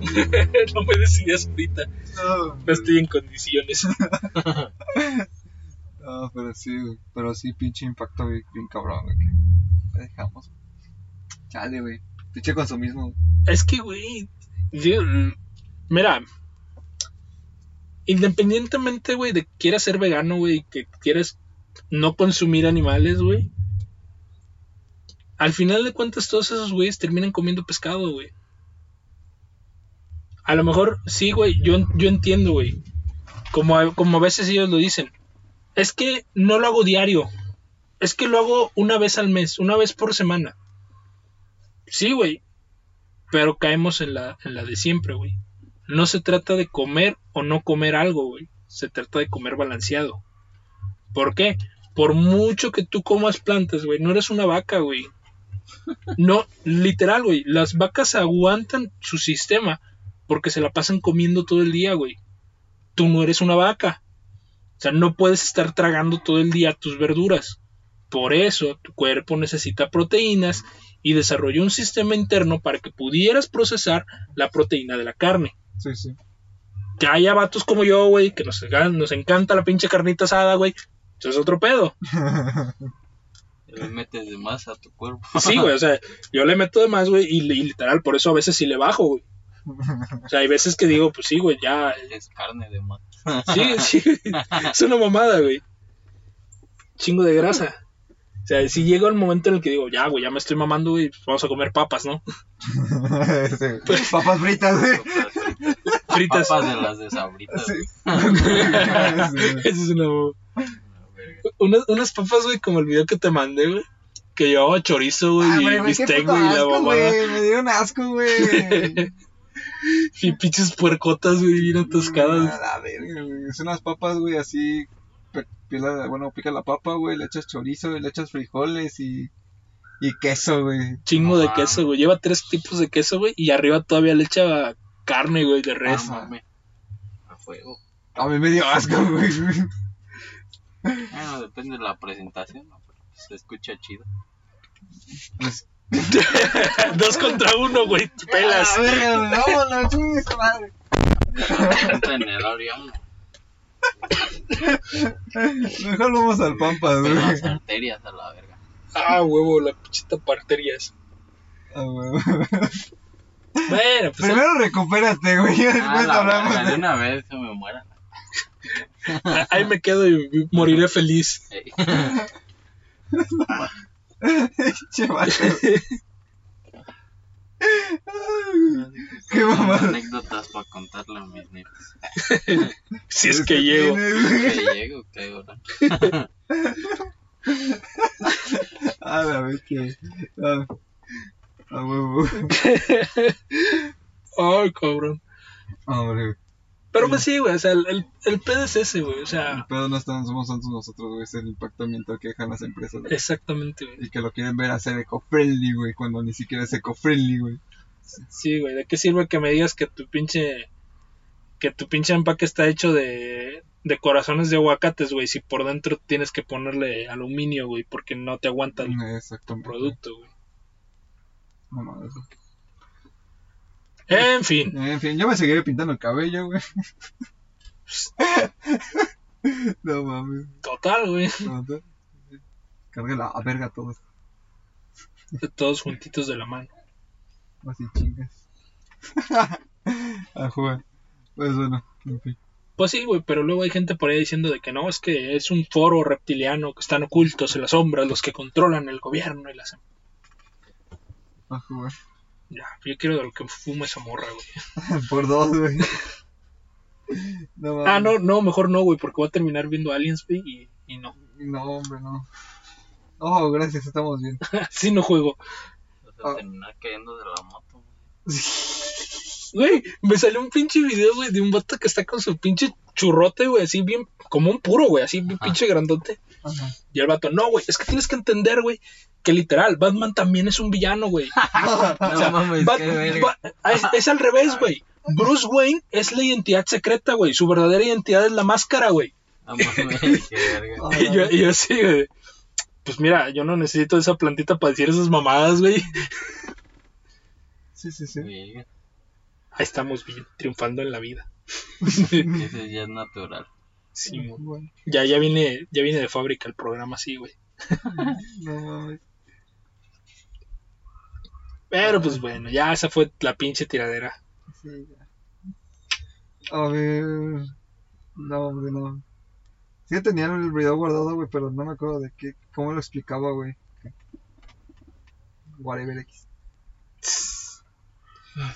no me des ideas ahorita.
No,
No estoy en condiciones.
no, pero sí, güey. Pero sí, pinche impacto, güey, bien cabrón, güey. dejamos. Chale, güey. Pinche consumismo.
Es que, güey. yo- Mira. Independientemente, güey, de que quieras ser vegano, güey, que quieras no consumir animales, güey. Al final de cuentas, todos esos güeyes terminan comiendo pescado, güey. A lo mejor, sí, güey, yo, yo entiendo, güey. Como, como a veces ellos lo dicen. Es que no lo hago diario. Es que lo hago una vez al mes, una vez por semana. Sí, güey. Pero caemos en la, en la de siempre, güey. No se trata de comer o no comer algo, güey. Se trata de comer balanceado. ¿Por qué? Por mucho que tú comas plantas, güey, no eres una vaca, güey. No, literal, güey. Las vacas aguantan su sistema porque se la pasan comiendo todo el día, güey. Tú no eres una vaca. O sea, no puedes estar tragando todo el día tus verduras. Por eso tu cuerpo necesita proteínas y desarrolló un sistema interno para que pudieras procesar la proteína de la carne.
Sí, sí.
Que haya vatos como yo, güey, que nos, nos encanta la pinche carnita asada, güey. Eso es otro pedo.
Le metes de más a tu cuerpo.
Sí, güey, o sea, yo le meto de más, güey, y, y literal, por eso a veces sí le bajo, güey. O sea, hay veces que digo, pues sí, güey, ya.
Es carne de más.
Sí, sí, es una mamada, güey. Chingo de grasa. O sea, si llega el momento en el que digo, ya, güey, ya me estoy mamando, güey, pues vamos a comer papas, ¿no?
Sí. Papas fritas, güey.
Fritas.
Papas de las de sabritas.
Sí.
güey.
Esa es una. Unas, unas papas, güey, como el video que te mandé, güey. Que llevaba chorizo, güey,
Ah,
y bistec, güey, y la mamada.
güey. Me dieron asco, güey.
Y pinches puercotas, güey, bien
A
atascadas.
la verga, güey. Son unas papas, güey, así. Pe- pila- bueno, pica la papa, güey, le echas chorizo, le echas frijoles y. Y queso, güey.
Chingo de queso, güey. Lleva tres tipos de queso, güey, y arriba todavía le echa carne, güey, de res.
Ah. A fuego.
A mí me dio asco, güey.
Bueno, depende de la presentación, ¿no? Pero pues, se escucha chido.
Pues,
Dos contra uno, güey, pelas.
A ver, vámonos, madre.
Un tenedor y vámonos.
Mejor vamos al Pampa, güey.
Las arterias a la verga.
Ah, huevo, la pinchita parterias.
Ah, güey.
Bueno, pues
Primero recupérate, güey. y
Ah,
Después
la
hablamos
verga, de
de.
una vez que me muera.
ah, ahí me quedo y moriré feliz.
Che. Qué mamada.
Anécdotas para contarle a mis nietos.
Si es que llego.
Que llego, que ahora.
A la vez que. Ah, a huevo.
Ay, cabrón.
Hombre,
Pero pues sí, güey, o sea, el, el, el pedo es ese, güey, o
el
sea,
pedo no estamos, somos tantos nosotros, güey. Es el impacto ambiental que dejan las empresas. güey.
exactamente, güey.
Y que lo quieren ver hacer eco-friendly, güey. Cuando ni siquiera es eco-friendly, güey.
Sí, güey, ¿de qué sirve que me digas que tu pinche que tu pinche empaque está hecho de de corazones de aguacates, güey, si por dentro tienes que ponerle aluminio, güey, porque no te aguanta el producto, güey.
Mamada, eso.
En fin,
En fin, yo me seguiré pintando el cabello, güey. no mames.
total, güey.
Cargue la verga a todos.
todos juntitos de la mano.
Así chingas. a jugar. Pues bueno, en fin.
Pues sí, güey, pero luego hay gente por ahí diciendo de que no, es que es un foro reptiliano que están ocultos en las sombras los que controlan el gobierno y las...
A jugar.
Ya, yo quiero de lo que fuma esa morra, güey.
Por dos, güey. No.
Ah, no, no, mejor no, güey, porque voy a terminar viendo Aliens, güey, y, y no.
No, hombre, no. Oh, gracias, estamos bien.
Así no juego.
Vas
Ah.
a terminar cayendo de la moto.
Güey, me salió un pinche video, güey, de un vato que está con su pinche churrote, güey, así bien, como un puro, güey, así bien
Ajá.
pinche grandote.
Ajá.
Y el vato, no, güey, es que tienes que entender, güey, que literal, Batman también es un villano, güey.
No
O sea,
mames,
Bat-
qué verga.
Ba- es, es al revés, güey. Bruce Wayne es la identidad secreta, güey. Su verdadera identidad es la máscara, güey. Y yo, y yo sí, güey. Pues mira, yo no necesito esa plantita para decir esas mamadas, güey.
Sí, sí, sí.
Ahí estamos bien, triunfando en la vida.
Ese ya es natural.
Sí.
Bueno,
ya, ya viene, ya viene de fábrica el programa así, güey.
no mames.
Pero pues bueno, ya esa fue la pinche tiradera.
Sí, ya. A ver. No, hombre, no. Sí tenía el video guardado, güey, pero no me acuerdo de qué, cómo lo explicaba, güey. Whatever X.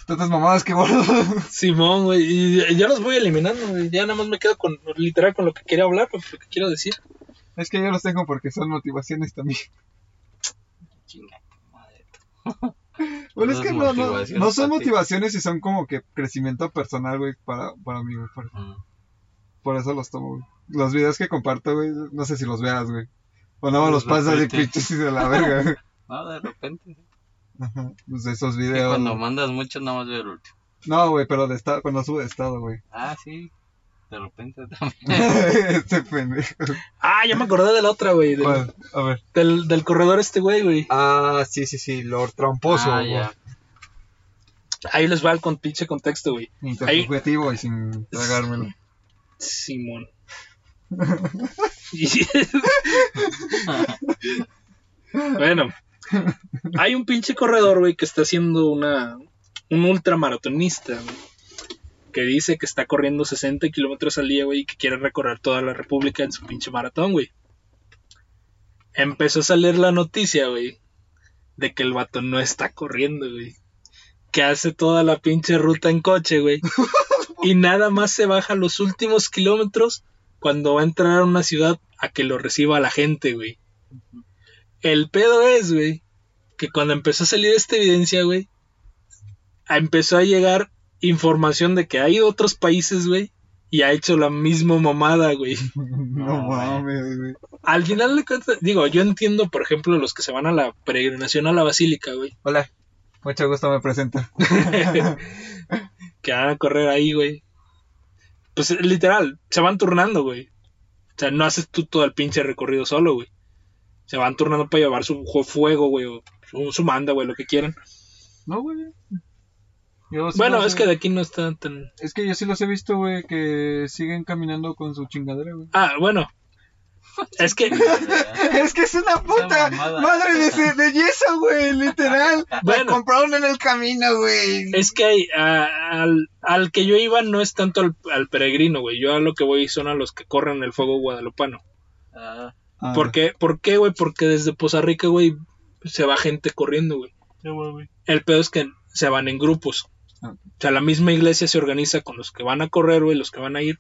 Tantas mamadas que guardo.
Simón, güey. Y ya los voy eliminando, güey. Ya nada más me quedo con literal con lo que quería hablar, pues, lo que quiero decir.
es que yo los tengo porque son motivaciones también.
Chinga tu madre.
Bueno, es que no, no, no son motivaciones y son como que crecimiento personal, güey, para, para mí, güey. Por,
Mm.
por eso los tomo, güey. Los videos que comparto, güey, no sé si los veas, güey. O no,
De
los pasas de pinches y de la verga, güey.
No, de repente.
Ajá, pues de esos videos.
cuando
güey.
mandas mucho, nada más veo el último.
No, güey, pero de estado, cuando sube de estado, güey.
Ah, sí. De repente también.
este pendejo.
Ah, ya me acordé de la otra, güey. Del.
A ver.
del, del corredor este, güey, güey.
Ah, sí, sí, sí, Lord Tramposo.
ah,
güey.
ya.
Ahí les va el con pinche contexto, güey.
Intersubjetivo y sin tragármelo.
Simón. Bueno, hay un pinche corredor, güey, que está haciendo una, un ultramaratonista, güey, que dice que está corriendo 60 kilómetros al día, güey, y que quiere recorrer toda la República en su pinche maratón, güey. Empezó a salir la noticia, güey, de que el vato no está corriendo, güey. Que hace toda la pinche ruta en coche, güey. y nada más se baja los últimos kilómetros cuando va a entrar a una ciudad a que lo reciba la gente, güey. El pedo es, güey, que cuando empezó a salir esta evidencia, güey, empezó a llegar información de que ha ido a otros países, güey, y ha hecho la misma mamada, güey.
No mames, güey.
Al final de cuentas, digo, yo entiendo, por ejemplo, los que se van a la peregrinación a la basílica, güey,
Hola, mucho gusto me presento.
que van a correr ahí, güey. Pues literal, se van turnando, güey. O sea, no haces tú todo el pinche recorrido solo, güey. Se van turnando para llevar su fuego, güey, o su, su manda, güey, lo que quieran.
No, güey. Yo sí
Bueno,
los
es
he-
que de aquí no está tan...
Es que yo sí los he visto, güey, que siguen caminando con su chingadera, güey.
Ah, bueno. Es que,
Es que es una puta madre de, de yeso, güey, literal. La
Bueno.
compraron en el camino, güey.
es que a- al, al que yo iba no es tanto al, al peregrino, güey. Yo a lo que voy son a los que corren el fuego guadalupano.
Ah,
Ah,
¿Por qué? ¿Por qué, güey? Porque desde Poza Rica, güey, se va gente corriendo, güey. El pedo es que se van en grupos.
Ah.
O sea, la misma iglesia se organiza con los que van a correr, güey, los que van a ir.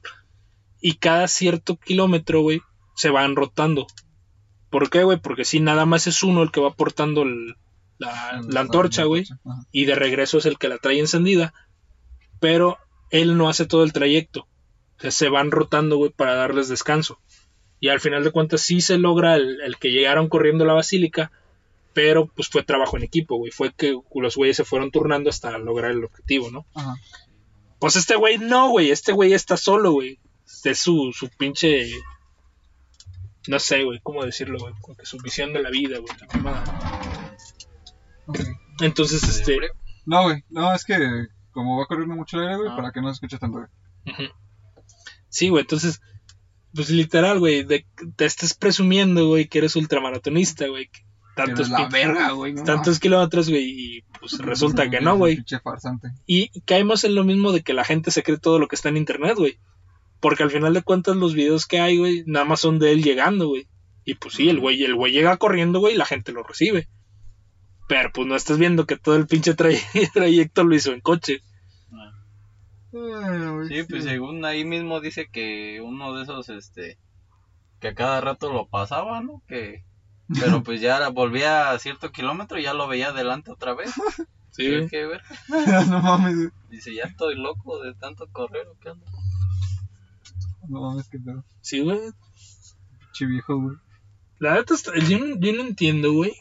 Y cada cierto kilómetro, güey, se van rotando. ¿Por qué, güey? Porque si nada más es uno el que va portando el- la, la antorcha, güey. Y de regreso es el que la trae encendida. Pero él no hace todo el trayecto. O sea, se van rotando, güey, para darles descanso. Y al final de cuentas sí se logra el, el que llegaron corriendo a la basílica. Pero pues fue trabajo en equipo, güey. Fue que los güeyes se fueron turnando hasta lograr el objetivo, ¿no?
Ajá.
Pues este güey no, güey. Este güey está solo, güey. Es su, su pinche. No sé, güey, cómo decirlo, güey. Como que su visión de la vida, güey. la mamada.
Ok.
Entonces, este.
No, güey. No, es que como va corriendo mucho el aire, güey,
Ah.
para que no se escuche tanto, güey.
Ujú. Sí, güey, entonces, pues literal, güey, te estés presumiendo, güey, que eres ultramaratonista, güey. Tantos,
Eres la
pin-
verga, güey. no
tantos kilómetros, güey, y pues resulta que no, güey. Y caemos en lo mismo de que la gente se cree todo lo que está en internet, güey. Porque al final de cuentas los videos que hay, güey, nada más son de él llegando, güey. Y pues sí, el güey, el güey llega corriendo, güey, y la gente lo recibe. Pero pues no estás viendo que todo el pinche tray- trayecto lo hizo en coche.
Ah. Sí, pues según ahí mismo dice que uno de esos, este, que a cada rato lo pasaba, ¿no? Que, pero pues ya volvía a cierto kilómetro y ya lo veía adelante otra vez.
Sí, güey.
¿Qué ver?
no mames.
Dice, ya estoy loco de tanto correr, ¿o qué onda?
No mames, qué pedo.
Sí, güey.
Pinche viejo, güey.
La está- yo, no, yo no entiendo, güey.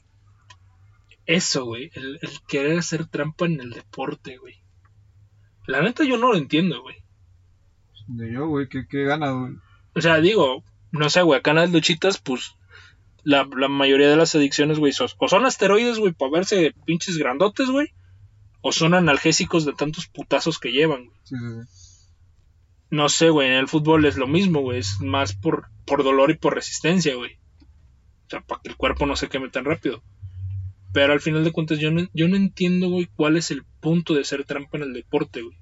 Eso, güey. El, el querer hacer trampa en el deporte, güey. La neta, yo no lo entiendo, güey.
De yo, güey, ¿qué, qué gana, güey?
O sea, digo, no sé, güey. Acá en las luchitas, pues. La, la mayoría de las adicciones, güey, son- o son asteroides, güey, para verse pinches grandotes, güey. O son analgésicos de tantos putazos que llevan, güey.
Sí, sí, sí.
No sé, güey. En el fútbol es lo mismo, güey. Es más por, por dolor y por resistencia, güey. O sea, para que el cuerpo no se queme tan rápido. Pero al final de cuentas, yo no, yo no entiendo, güey, cuál es el punto de hacer trampa en el deporte, güey.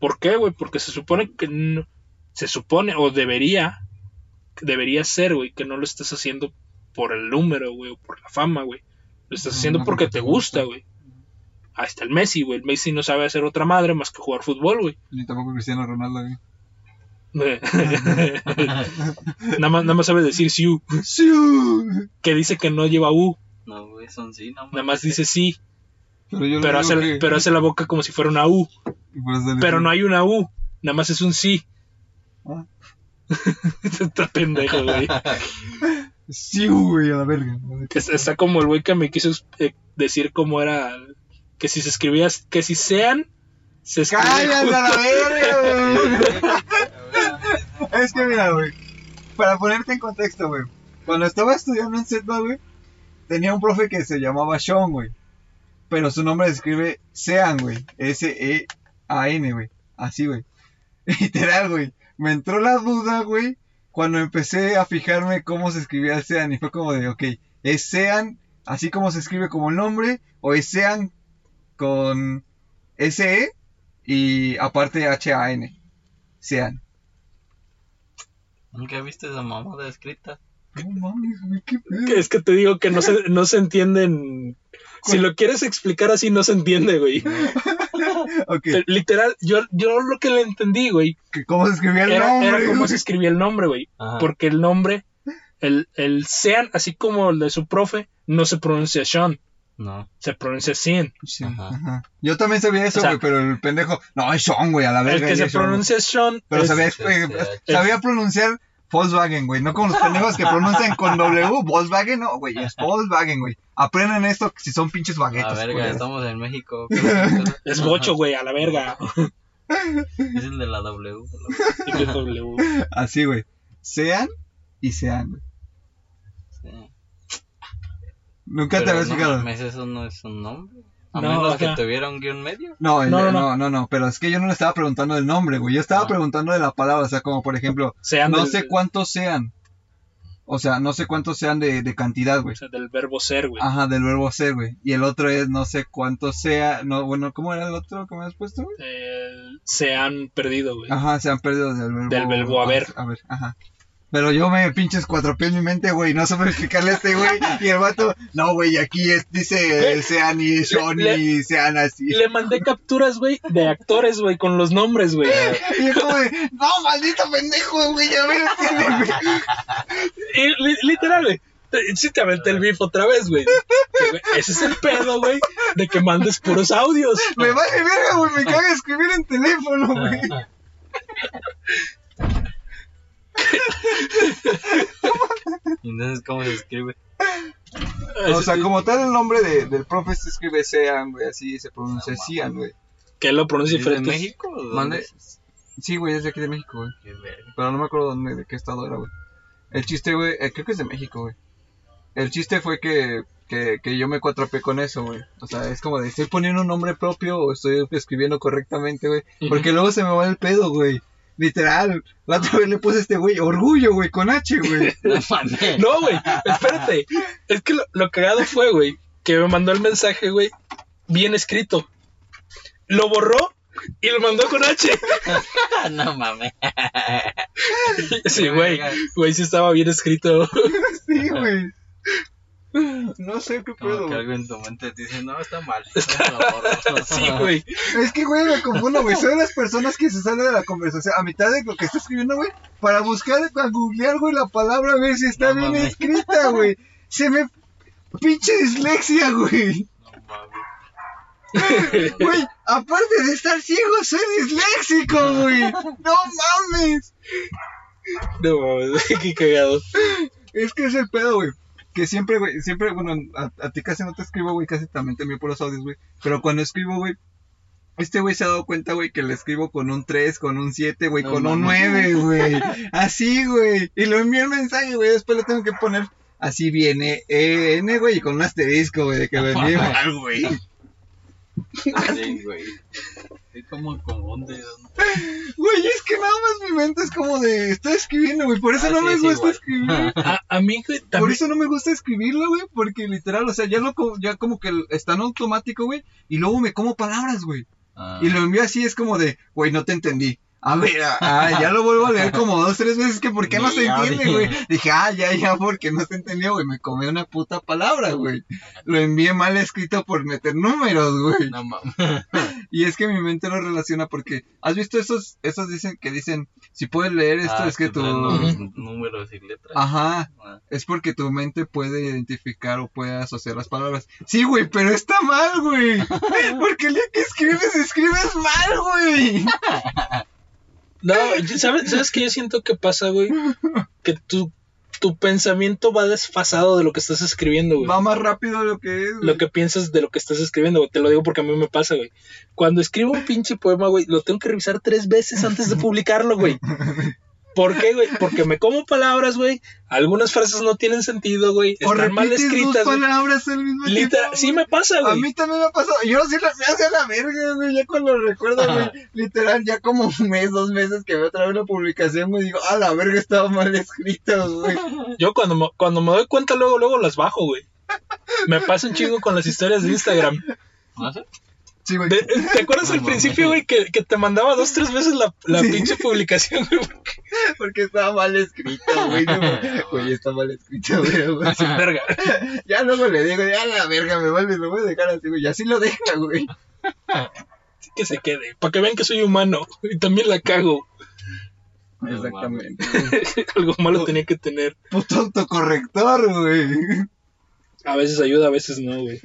¿Por qué, güey? Porque se supone que no. Se supone, o debería. Debería ser, güey, que no lo estés haciendo por el número, güey, o por la fama, güey. Lo estás
No,
haciendo porque te
gusta.
güey. Ahí está el Messi, güey. El Messi no sabe hacer otra madre más que jugar fútbol, güey.
Ni tampoco Cristiano Ronaldo, güey.
nada, más, nada más sabe decir Siu,
¡Sí!
que dice que no lleva U,
No, sí,
nada más dice sí,
Pero
hace,
que-
pero hace la boca como si fuera una U, pero no hay una U, nada más es un sí.
Ah.
Está pendejo, güey.
Sí, güey, a la verga.
Es- Está como el güey que me quiso eh, decir cómo era, que si se escribía, que si sean, se escribe.
¡Cállate a la verga, güey! Es que mira, güey. Para ponerte en contexto, güey. Cuando estaba estudiando en SETBA, güey, tenía un profe que se llamaba Sean, güey. Pero su nombre se escribe Sean, güey. S-E-A-N, güey. Así, güey. Literal, güey. Me entró la duda, güey, cuando empecé a fijarme cómo se escribía el Sean. Y fue como de, ok, ¿Es Sean así como se escribe como el nombre? ¿O es Sean con SE y aparte H-A-N? Sean.
Nunca he visto esa mamada escrita.
No mames, güey, qué pedo.
Que Es que te digo que no se, no se entienden. Si lo quieres explicar así, no se entiende, güey. Literal, yo, yo lo que le entendí, güey,
que ¿cómo se escribía el
era,
nombre?
era cómo se escribía el nombre, güey.
Ajá.
Porque el nombre, el, el Sean, así como el de su profe, no se pronuncia Sean,
No.
se pronuncia Sean.
Sí,
Ajá.
ajá. Yo también sabía eso,
O sea,
güey, pero el pendejo. No, es Sean, güey, a la
El
verga.
que
y
se
es Sean, güey.
pronuncia Sean
Pero
es-
sabía, eh, sabía pronunciar Volkswagen, güey. No como los pendejos que pronuncian con W. Volkswagen, no, güey. Es Volkswagen, güey. Aprendan esto si son pinches
A
baguetos.
verga,
güey.
estamos en México.
es bocho, güey, a la verga.
Es el de la W.
Es W.
Así, güey. Sean y sean, güey.
Sí.
Nunca te habías
no
fijado.
mames, eso no es un nombre. A
No,
menos
ajá.
que tuviera un guion medio.
No, el-
No,
no,
no,
no, no, pero es que yo no le estaba preguntando del nombre, güey. Yo estaba
Ah.
preguntando de la palabra, o sea, como por ejemplo,
Sean
no
del,
sé cuántos sean. O sea, no sé cuántos sean de, de cantidad,
o
güey.
sea, del verbo ser, güey.
Ajá, del verbo ser, güey. Y el otro es no sé cuántos sea, no, bueno, ¿cómo era el otro que me has puesto, güey?
El- se han perdido, güey.
Ajá, se han perdido del verbo.
Del verbo haber.
A ver, ajá. Pero yo me pinches cuatro pies en mi mente, güey, no supe explicarle a este güey. Y el vato, no, güey, aquí es- dice eh, sean y Sean
le-
y sean así.
Le mandé capturas, güey, de actores, güey, con los nombres, güey.
Y yo como de, no, maldito pendejo, güey, ya me lo güey.
Li- literal, güey. Sí te aventé el bif otra vez, güey, Ese es el pedo, güey, de que mandes puros audios.
Me vale verga, güey, me caga escribir en teléfono, güey.
Y Entonces, ¿cómo se escribe?
O sea, como tal el nombre de, del profe se escribe sean, güey, así se pronuncia Cian, güey.
Que lo pronuncia
¿Es de
diferente.
México?
Mande-? Sí, güey, es de aquí de México, güey.
Qué.
Pero no me acuerdo dónde, de qué estado era, güey. El chiste, güey, eh, creo que es de México, güey. El chiste fue que, que, que yo me cuatrapé con eso, güey. O sea, es como de, ¿estoy poniendo un nombre propio o estoy escribiendo correctamente, güey? Porque luego se me va el pedo, güey. Literal. La otra vez le puse a este güey, orgullo, güey, con H, güey.
No,
güey, espérate. Es que lo, lo cagado fue, güey, que me mandó el mensaje, güey, bien escrito. Lo borró y lo mandó con H.
no mames.
Sí, güey, güey, sí estaba bien escrito.
Sí, güey. No sé qué
Como
pedo,
que algo en tu mente te dice, no, está mal.
Sí, güey.
Es que, güey, me confundo, güey. Soy de las personas que se salen de la conversación a mitad de lo que está escribiendo, güey. Para buscar, para googlear, güey, la palabra, a ver si está
No
bien escrita, güey. Se me. Pinche dislexia, güey.
No mames.
Güey, aparte de estar ciego, soy disléxico, güey. No mames.
No mames, qué cagado.
Es que es el pedo, güey. Que siempre, güey, siempre, bueno, a, a ti casi no te escribo, güey, casi también te envío por los audios, güey. Pero cuando escribo, güey, este güey se ha dado cuenta, güey, que le escribo con un 3, con un 7, güey,
No
con un
mames.
9, güey. Así, güey. Y lo envío el mensaje, güey, después le tengo que poner así viene N, güey, y con un asterisco, güey, de que lo envíe mal, güey.
Sí, güey. Es como confunde.
Güey, es que nada más mi mente es como de, estoy escribiendo, güey, por eso
Ah,
no
sí,
me
es
gusta
igual.
escribir.
A, a mí, güey,
Por
también.
eso no me gusta escribirlo, güey, porque literal, o sea, ya lo ya como que está en automático, güey, y luego me como palabras, güey.
Ah.
Y lo envío así, es como de, güey, no te entendí. A ver, ah, ah, ya lo vuelvo a leer como dos, tres veces, que ¿por qué no se entiende, güey? Dije, ah, ya, ya, porque no se entendió, güey, me comí una puta palabra, güey. Lo envié mal escrito por meter números, güey.
No mames.
Y es que mi mente lo relaciona porque, ¿has visto esos, esos dicen que dicen, si puedes leer esto,
Ah,
es que tu...
números y letras.
Ajá,
Ah.
es porque tu mente puede identificar o puede asociar las palabras. Sí, güey, pero está mal, güey. Porque el día que escribes, escribes mal, güey.
No, ¿sabes, ¿sabes qué yo siento que pasa, güey? Que tu, tu pensamiento va desfasado de lo que estás escribiendo, güey.
Va más rápido de lo que es, güey.
Lo que piensas de lo que estás escribiendo, güey. Te lo digo porque a mí me pasa, güey. Cuando escribo un pinche poema, güey, lo tengo que revisar tres veces antes de publicarlo, güey. ¿Por qué, güey? Porque me como palabras, güey. Algunas frases no tienen sentido, güey. Están mal escritas,
dos palabras al mismo
Literal,
tiempo.
sí me pasa,
A
güey.
mí también me ha pasado. Yo sí la me hace a la verga, güey. Ya cuando recuerdo, güey. Literal, ya como un mes, dos meses que veo otra vez una publicación, güey. Digo, ah, la verga estaba mal escrito, güey.
Yo cuando me, cuando me doy cuenta, luego, luego las bajo, güey. Me pasa un chingo con las historias de Instagram.
¿No sé?
Sí, güey.
¿Te acuerdas
No
al principio, güey, que, que te mandaba dos, tres veces la, la
Sí.
pinche publicación, güey?
Porque estaba mal escrito, güey. No, güey, está mal escrito, güey.
Así, verga.
Ya luego le digo, ya la verga, me vale, lo voy a dejar así, güey. Y así lo deja, güey.
Así que se quede. Para que vean que soy humano. Y también la cago.
Exactamente.
Algo malo tenía que tener.
Puto autocorrector, güey.
A veces ayuda, a veces no, güey.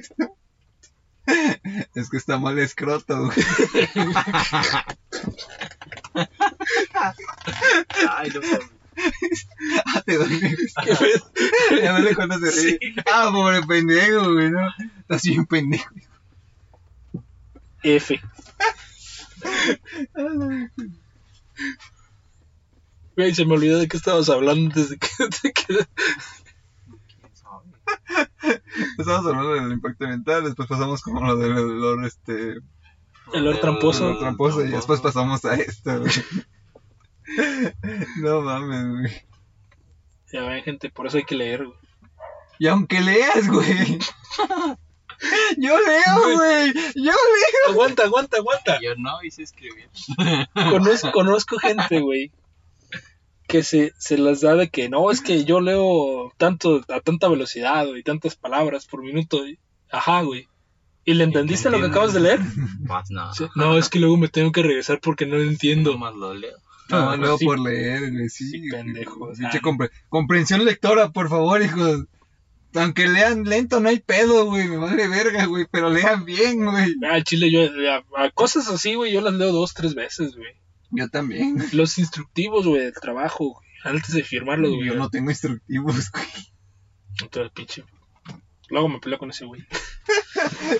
Es que está mal escroto, güey.
Ay, no.
Ah, te doy.
¿Qué pedo?
Ya le cuando se ríe. Ah, pobre pendejo, güey, ¿no? Estás bien pendejo.
F. Güey, se me olvidó de qué estabas hablando desde que... de que-
¿Quién sabe?
Estábamos hablando del impacto ambiental, después pasamos como lo del olor, este...
El olor tramposo.
olor tramposo, y después pasamos a esto, güey. No mames, güey.
Ya ven, gente, por eso hay que leer, güey.
Y aunque leas, güey. Yo leo, güey. Yo leo.
Aguanta, aguanta, aguanta.
Yo no hice escribir.
Conozco, conozco gente, güey, que se, se las da de que no, es que yo leo tanto a tanta velocidad y tantas palabras por minuto. Ajá, güey. ¿Y le entendiste lo que acabas de leer?
Más no.
No, es que luego me tengo que regresar porque no lo entiendo.
Más lo leo.
No,
Ah,
leo
sí.
por leer, güey. Sí,
pendejo.
Pinche
Ah.
compre- comprensión lectora, por favor, hijos. Aunque lean lento, no hay pedo, güey. Me vale verga, güey. Pero lean bien, güey.
Ah, chile, yo a, a cosas así, güey, yo las leo dos, tres veces, güey.
Yo también.
Los instructivos, güey, del trabajo, güey, antes de firmarlos, güey.
Yo no tengo instructivos, güey.
El pinche. Luego me peleo con ese güey.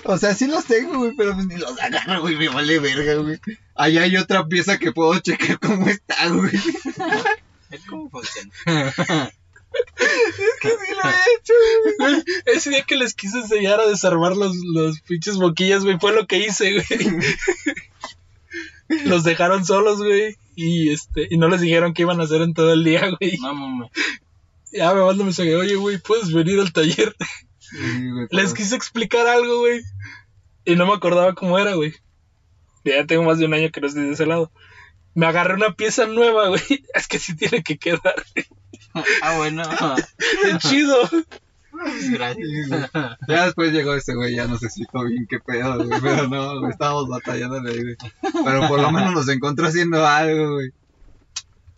O sea, sí los tengo, güey, pero pues ni los agarro, güey. Me vale verga, güey. Ahí hay otra pieza que puedo checar cómo está, güey.
¿Es cómo funciona?
Es que sí lo he hecho, güey.
Ese día que les quise enseñar a desarmar los, los pinches boquillas, güey, fue lo que hice, güey. Los dejaron solos, güey. Y este, y no les dijeron qué iban a hacer en todo el día, güey.
No mames.
Ya me manda mensaje, oye, güey, ¿puedes venir al taller?
Sí, güey,
Les quise explicar algo, güey. Y no me acordaba cómo era, güey. Ya tengo más de un año que no estoy de ese lado. Me agarré una pieza nueva, güey. Es que sí tiene que quedar.
Ah, bueno.
Qué chido.
Gracias.
Ya después llegó ese güey, ya nos explicó bien qué pedo, güey. Pero no, güey, estábamos batallando ahí, güey. Pero por lo menos nos encontró haciendo algo, güey.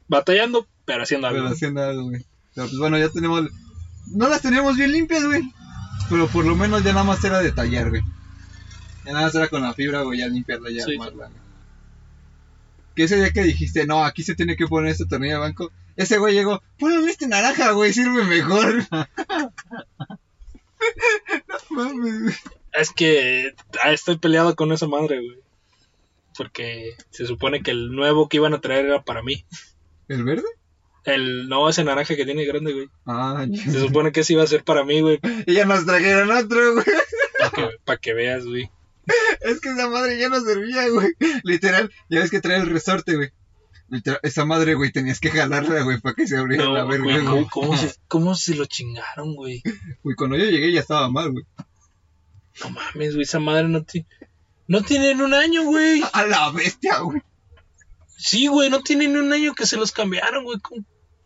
Batallando, pero haciendo algo.
Pero haciendo algo, güey. Pero pues bueno, ya tenemos. No las teníamos bien limpias, güey. Pero por lo menos ya nada más era de tallar, güey. Ya nada más era con la fibra, güey, ya limpiarla, ya
Sí.
armarla, güey. Que ese día que dijiste, no, aquí se tiene que poner este tornillo de banco. Ese güey llegó, ponle este naranja, güey, sirve mejor. no mames, güey.
Es que ah, estoy peleado con esa madre, güey. Porque se supone que el nuevo que iban a traer era para mí.
¿El verde?
El no, ese naranja que tiene grande, güey.
Ah,
Se supone que ese iba a ser para mí, güey.
y ya nos trajeron otro, güey.
Para que, pa' que veas, güey.
Es que esa madre ya no servía, güey. Literal, ya ves que trae el resorte, güey. Literal, esa madre, güey, tenías que jalarla, güey, para que se abriera
No,
la verga,
güey,
güey.
¿cómo, cómo se, cómo se lo chingaron, güey?
Güey, cuando yo llegué ya estaba mal, güey.
No mames, güey, esa madre no tiene... No tienen un año, güey.
A la bestia, güey.
Sí, güey, no tienen un año que se los cambiaron, güey.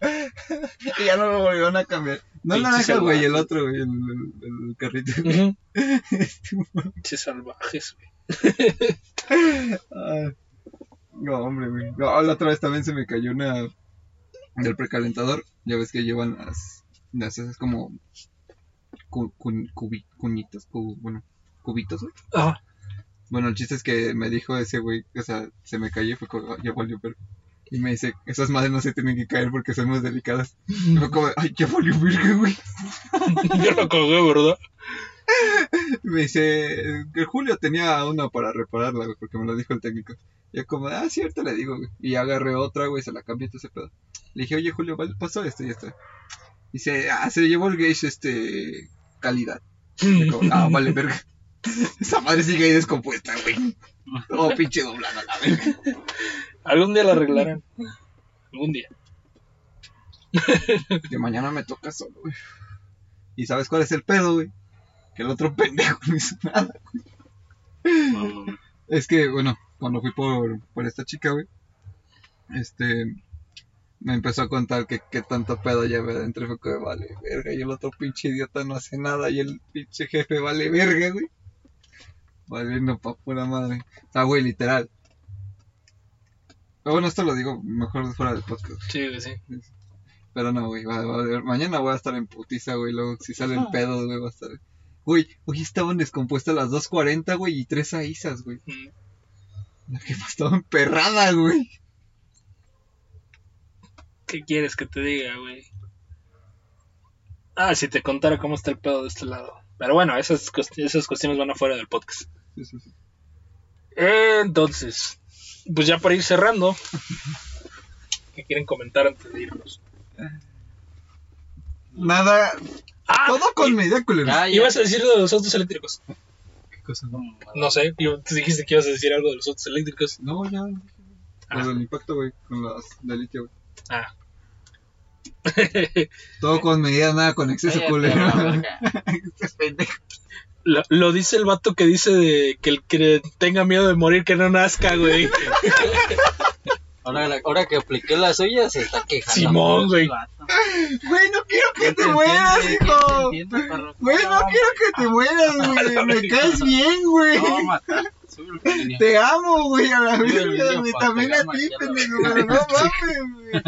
Ya no lo volvieron a cambiar. No
Pinche
naranja, güey, el otro, güey, el, el, el carrito. Güey.
Pinches salvajes, güey.
No, hombre, güey. No, la otra vez también se me cayó una del precalentador. Ya ves que llevan las, las esas como cu, cubi- cuñitas, cu- bueno, cubitos, güey. Bueno, el chiste es que me dijo ese güey, o sea, se me cayó y fue como, "Ah, ya valió verga. Y me dice, esas madres no se tienen que caer porque son más delicadas. Y fue como, ay, ya valió verga, güey.
yo lo cagué, ¿verdad?
Y me dice, que Julio tenía una para repararla, güey, porque me lo dijo el técnico. Yo como, ah, cierto, le digo, güey. Y agarré otra, güey, se la cambié todo ese pedo. Le dije, oye, Julio, pasó esto y esto. Y se, ah, se llevó el gauge, este, calidad. Y como, ah, vale, verga. Esa madre sigue ahí descompuesta, güey. Todo pinche doblada, la verga.
Algún día la arreglarán. Algún día.
Que mañana me toca solo, güey. ¿Y sabes cuál es el pedo, güey? Que el otro pendejo no hizo nada.
No, no,
Es que, bueno, cuando fui por, por esta chica, güey, este, me empezó a contar que, que tanto pedo llevé adentro. Fue que vale verga, y el otro pinche idiota no hace nada, y el pinche jefe vale verga, güey. Valiendo pa' pura madre. O sea, güey, literal. Pero bueno, esto lo digo mejor fuera del podcast.
Sí, güey, sí.
Pero no, güey, va, va a ver. mañana voy a estar en putiza, güey. Luego, si sale el pedo, güey, va a estar. Güey, hoy estaban descompuestas las 2.40, güey, y tres aisas, güey.
Mm.
La jefa estaba emperrada, güey.
¿Qué quieres que te diga, güey? Ah, si te contara cómo está el pedo de este lado. Pero bueno, esas, esas cuestiones van afuera del podcast.
Sí, sí, sí.
Entonces, pues ya para ir cerrando, ¿qué quieren comentar antes de irnos?
Nada,
Ah,
todo con medida,
ya.
ibas a decir de los autos eléctricos.
¿Qué cosa?
No sé, yo- tú dijiste que ibas a decir algo de los autos eléctricos.
No, ya.
Ah.
Por el impacto, güey, con las de litio, güey.
Ah.
Todo con medida, nada con exceso,
Cállate,
culero. Este
lo, lo dice el vato que dice de que el que tenga miedo de morir que no nazca, güey.
Ahora, ahora que apliqué la suya, se está quejando.
Simón, güey.
Güey, no quiero que te
¿Quién
mueras,
entiende?
hijo. Güey, no quiero que te mueras, güey. Me caes bien, güey.
No.
Te amo, güey, a la
pa'
También a ti, pendejo, no mames, güey.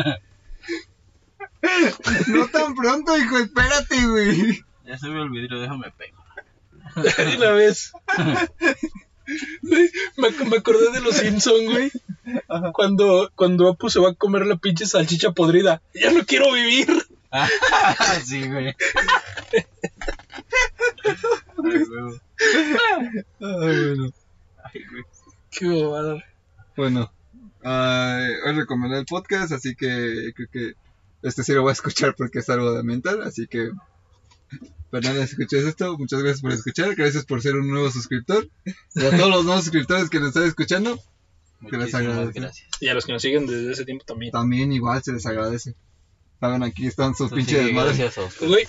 No tan pronto, hijo, espérate, güey.
Ya subió el vidrio, déjame pego.
De una vez. Me, me acordé de los Simpson, güey. Cuando, cuando Apu se va a comer la pinche salchicha podrida. Ya no quiero vivir.
sí, güey. Ay, güey.
Ah, bueno.
Ay, güey.
Qué bobada.
Bueno, ah, hoy recomendé el podcast, así que creo que este sí lo voy a escuchar porque es algo de mental, así que Fernanda, si escuchas esto, muchas gracias por escuchar, gracias por ser un nuevo suscriptor. Y a todos los nuevos suscriptores que nos están escuchando, Que les
gracias.
Y a los que nos siguen desde ese tiempo también.
también igual se les agradece. Saben, aquí están sus
Pues
pinches
sí,
desmadres.
gracias a ustedes.
Güey,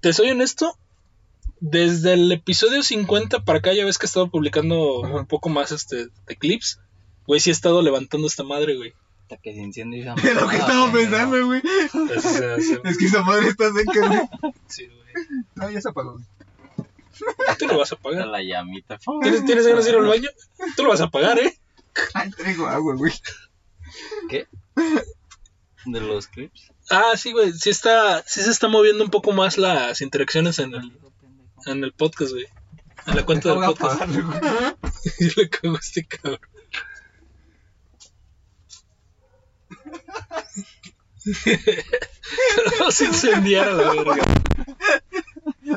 te soy honesto. Desde el episodio 50 para acá, ya ves que he estado publicando
Ajá.
un poco más este de clips. Güey, sí he estado levantando esta madre, güey.
Hasta que se enciende esa
Es lo que estaba pensando, güey. Es que esa madre está seca, güey.
Sí, güey.
No, ya se apagó. güey.
Tú lo vas a
Hasta
pagar.
la llamita.
¿Tienes, ¿Tienes ganas de ir al baño? Tú lo vas a pagar, ¿eh?
Ay, traigo agua, güey.
¿Qué? De los clips.
Ah, sí, güey. Sí, está, sí se está moviendo un poco más las interacciones en el, en el podcast, güey. En la cuenta del podcast.
apagarlo, güey.
Y le cago a este cabrón. Vamos a incendiar a la verga.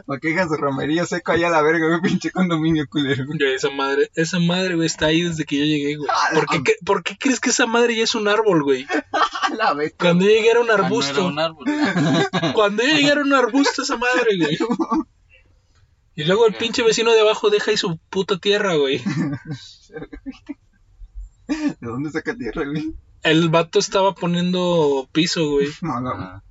Pa' que su romería seco allá a la verga, güey, pinche condominio culero. güey.
Esa madre, esa madre, güey, está ahí desde que yo llegué, güey.
Ah,
¿Por qué, cre- por qué crees que esa madre ya es un árbol, güey?
La vez.
Cuando yo llegué era un
no era
arbusto.
un árbol.
Cuando yo llegué era un arbusto esa madre, güey. Y luego el pinche vecino de abajo deja ahí su puta tierra, güey.
¿De dónde saca tierra, güey?
El vato estaba poniendo piso, güey.
No, no.
Ajá.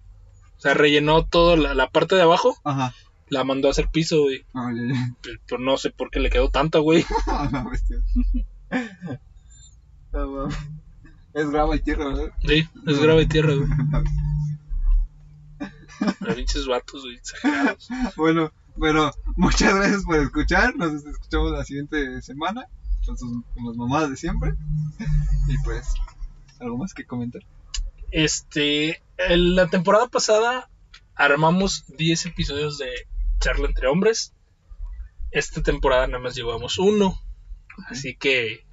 O sea, rellenó toda la, la parte de abajo,
Ajá.
la mandó a hacer piso, güey.
No, ya, ya.
Pero, pero no sé por qué le quedó tanto, güey.
Ah, no, bestia. Ah, wow. Es grava y tierra, ¿verdad?
Sí, es grave tierra, güey. Los pinches vatos, güey, exagerados.
Bueno, bueno, muchas gracias por escuchar. Nos escuchamos la siguiente semana con, sus, con las mamadas de siempre. Y pues, algo más que comentar.
Este, en la temporada pasada armamos 10 episodios de charla entre hombres. Esta temporada nada más llevamos uno. Así que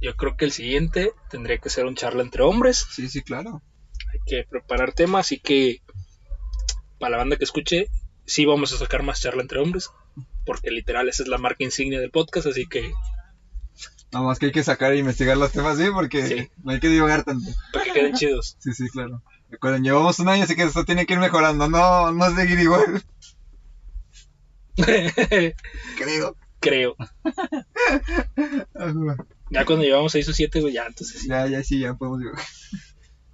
yo creo que el siguiente tendría que ser un charla entre hombres.
Sí, sí, claro.
Hay que preparar temas, así que para la banda que escuche, sí vamos a sacar más charla entre hombres. Porque literal esa es la marca insignia del podcast, así que
Nada más que hay que sacar e investigar los temas, sí, porque
Sí.
no hay que divagar tanto.
Para que queden chidos.
Sí, sí, claro. Recuerden, llevamos un año, así que esto tiene que ir mejorando, no, no seguir igual, creo.
Creo. Ya cuando llevamos 6 o 7, güey, ya entonces sí,
Ya, ya, sí, ya podemos divagar.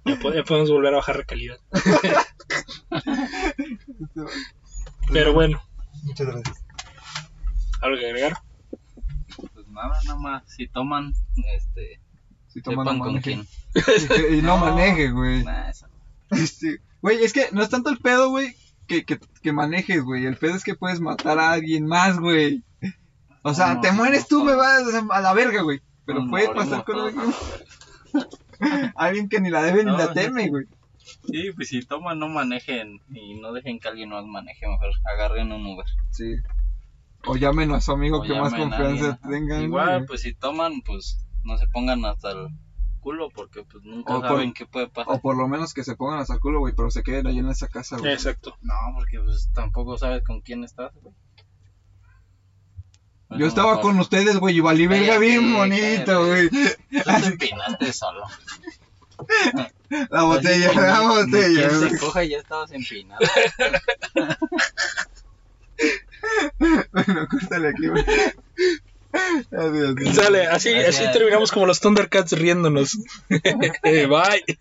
ya, po- ya podemos volver a bajar la calidad. Pero bueno,
Muchas gracias.
algo que agregar.
Nada, nada más. Si toman, este,
Si toman, no
con
manejen.
quién.
Y, no,
No.
maneje, güey.
Nah, eso no.
Este, Güey, es que no es tanto el pedo, güey, que, que, que manejes, güey. El pedo es que puedes matar a alguien más, güey. O sea,
No,
te mueres tú, me vas a la verga, güey. Pero
Nos
puede
morimos
pasar con alguien, alguien que ni la debe ni la teme, güey.
Sí, pues si toman, no manejen. Y no dejen que alguien más maneje. Mejor agarren un Uber.
Sí. O llamen a su amigo
O
que más confianza tengan.
Igual,
güey.
pues si toman, pues no se pongan hasta el culo. Porque pues nunca
O por-
saben qué puede pasar.
O por lo menos que se pongan hasta el culo, güey, pero se queden ahí en esa casa, güey.
Exacto.
No, porque pues tampoco sabes con quién estás, güey.
Yo estaba
mejor.
con ustedes, güey, y valí verga bien bonito, güey.
Tú te empinaste solo.
La botella,
Así que
la botella,
quien
güey.
se coja ya estabas empinado.
Bueno, córtale aquí, güey. Adiós.
Sale, así, así terminamos como los Thundercats riéndonos. Bye.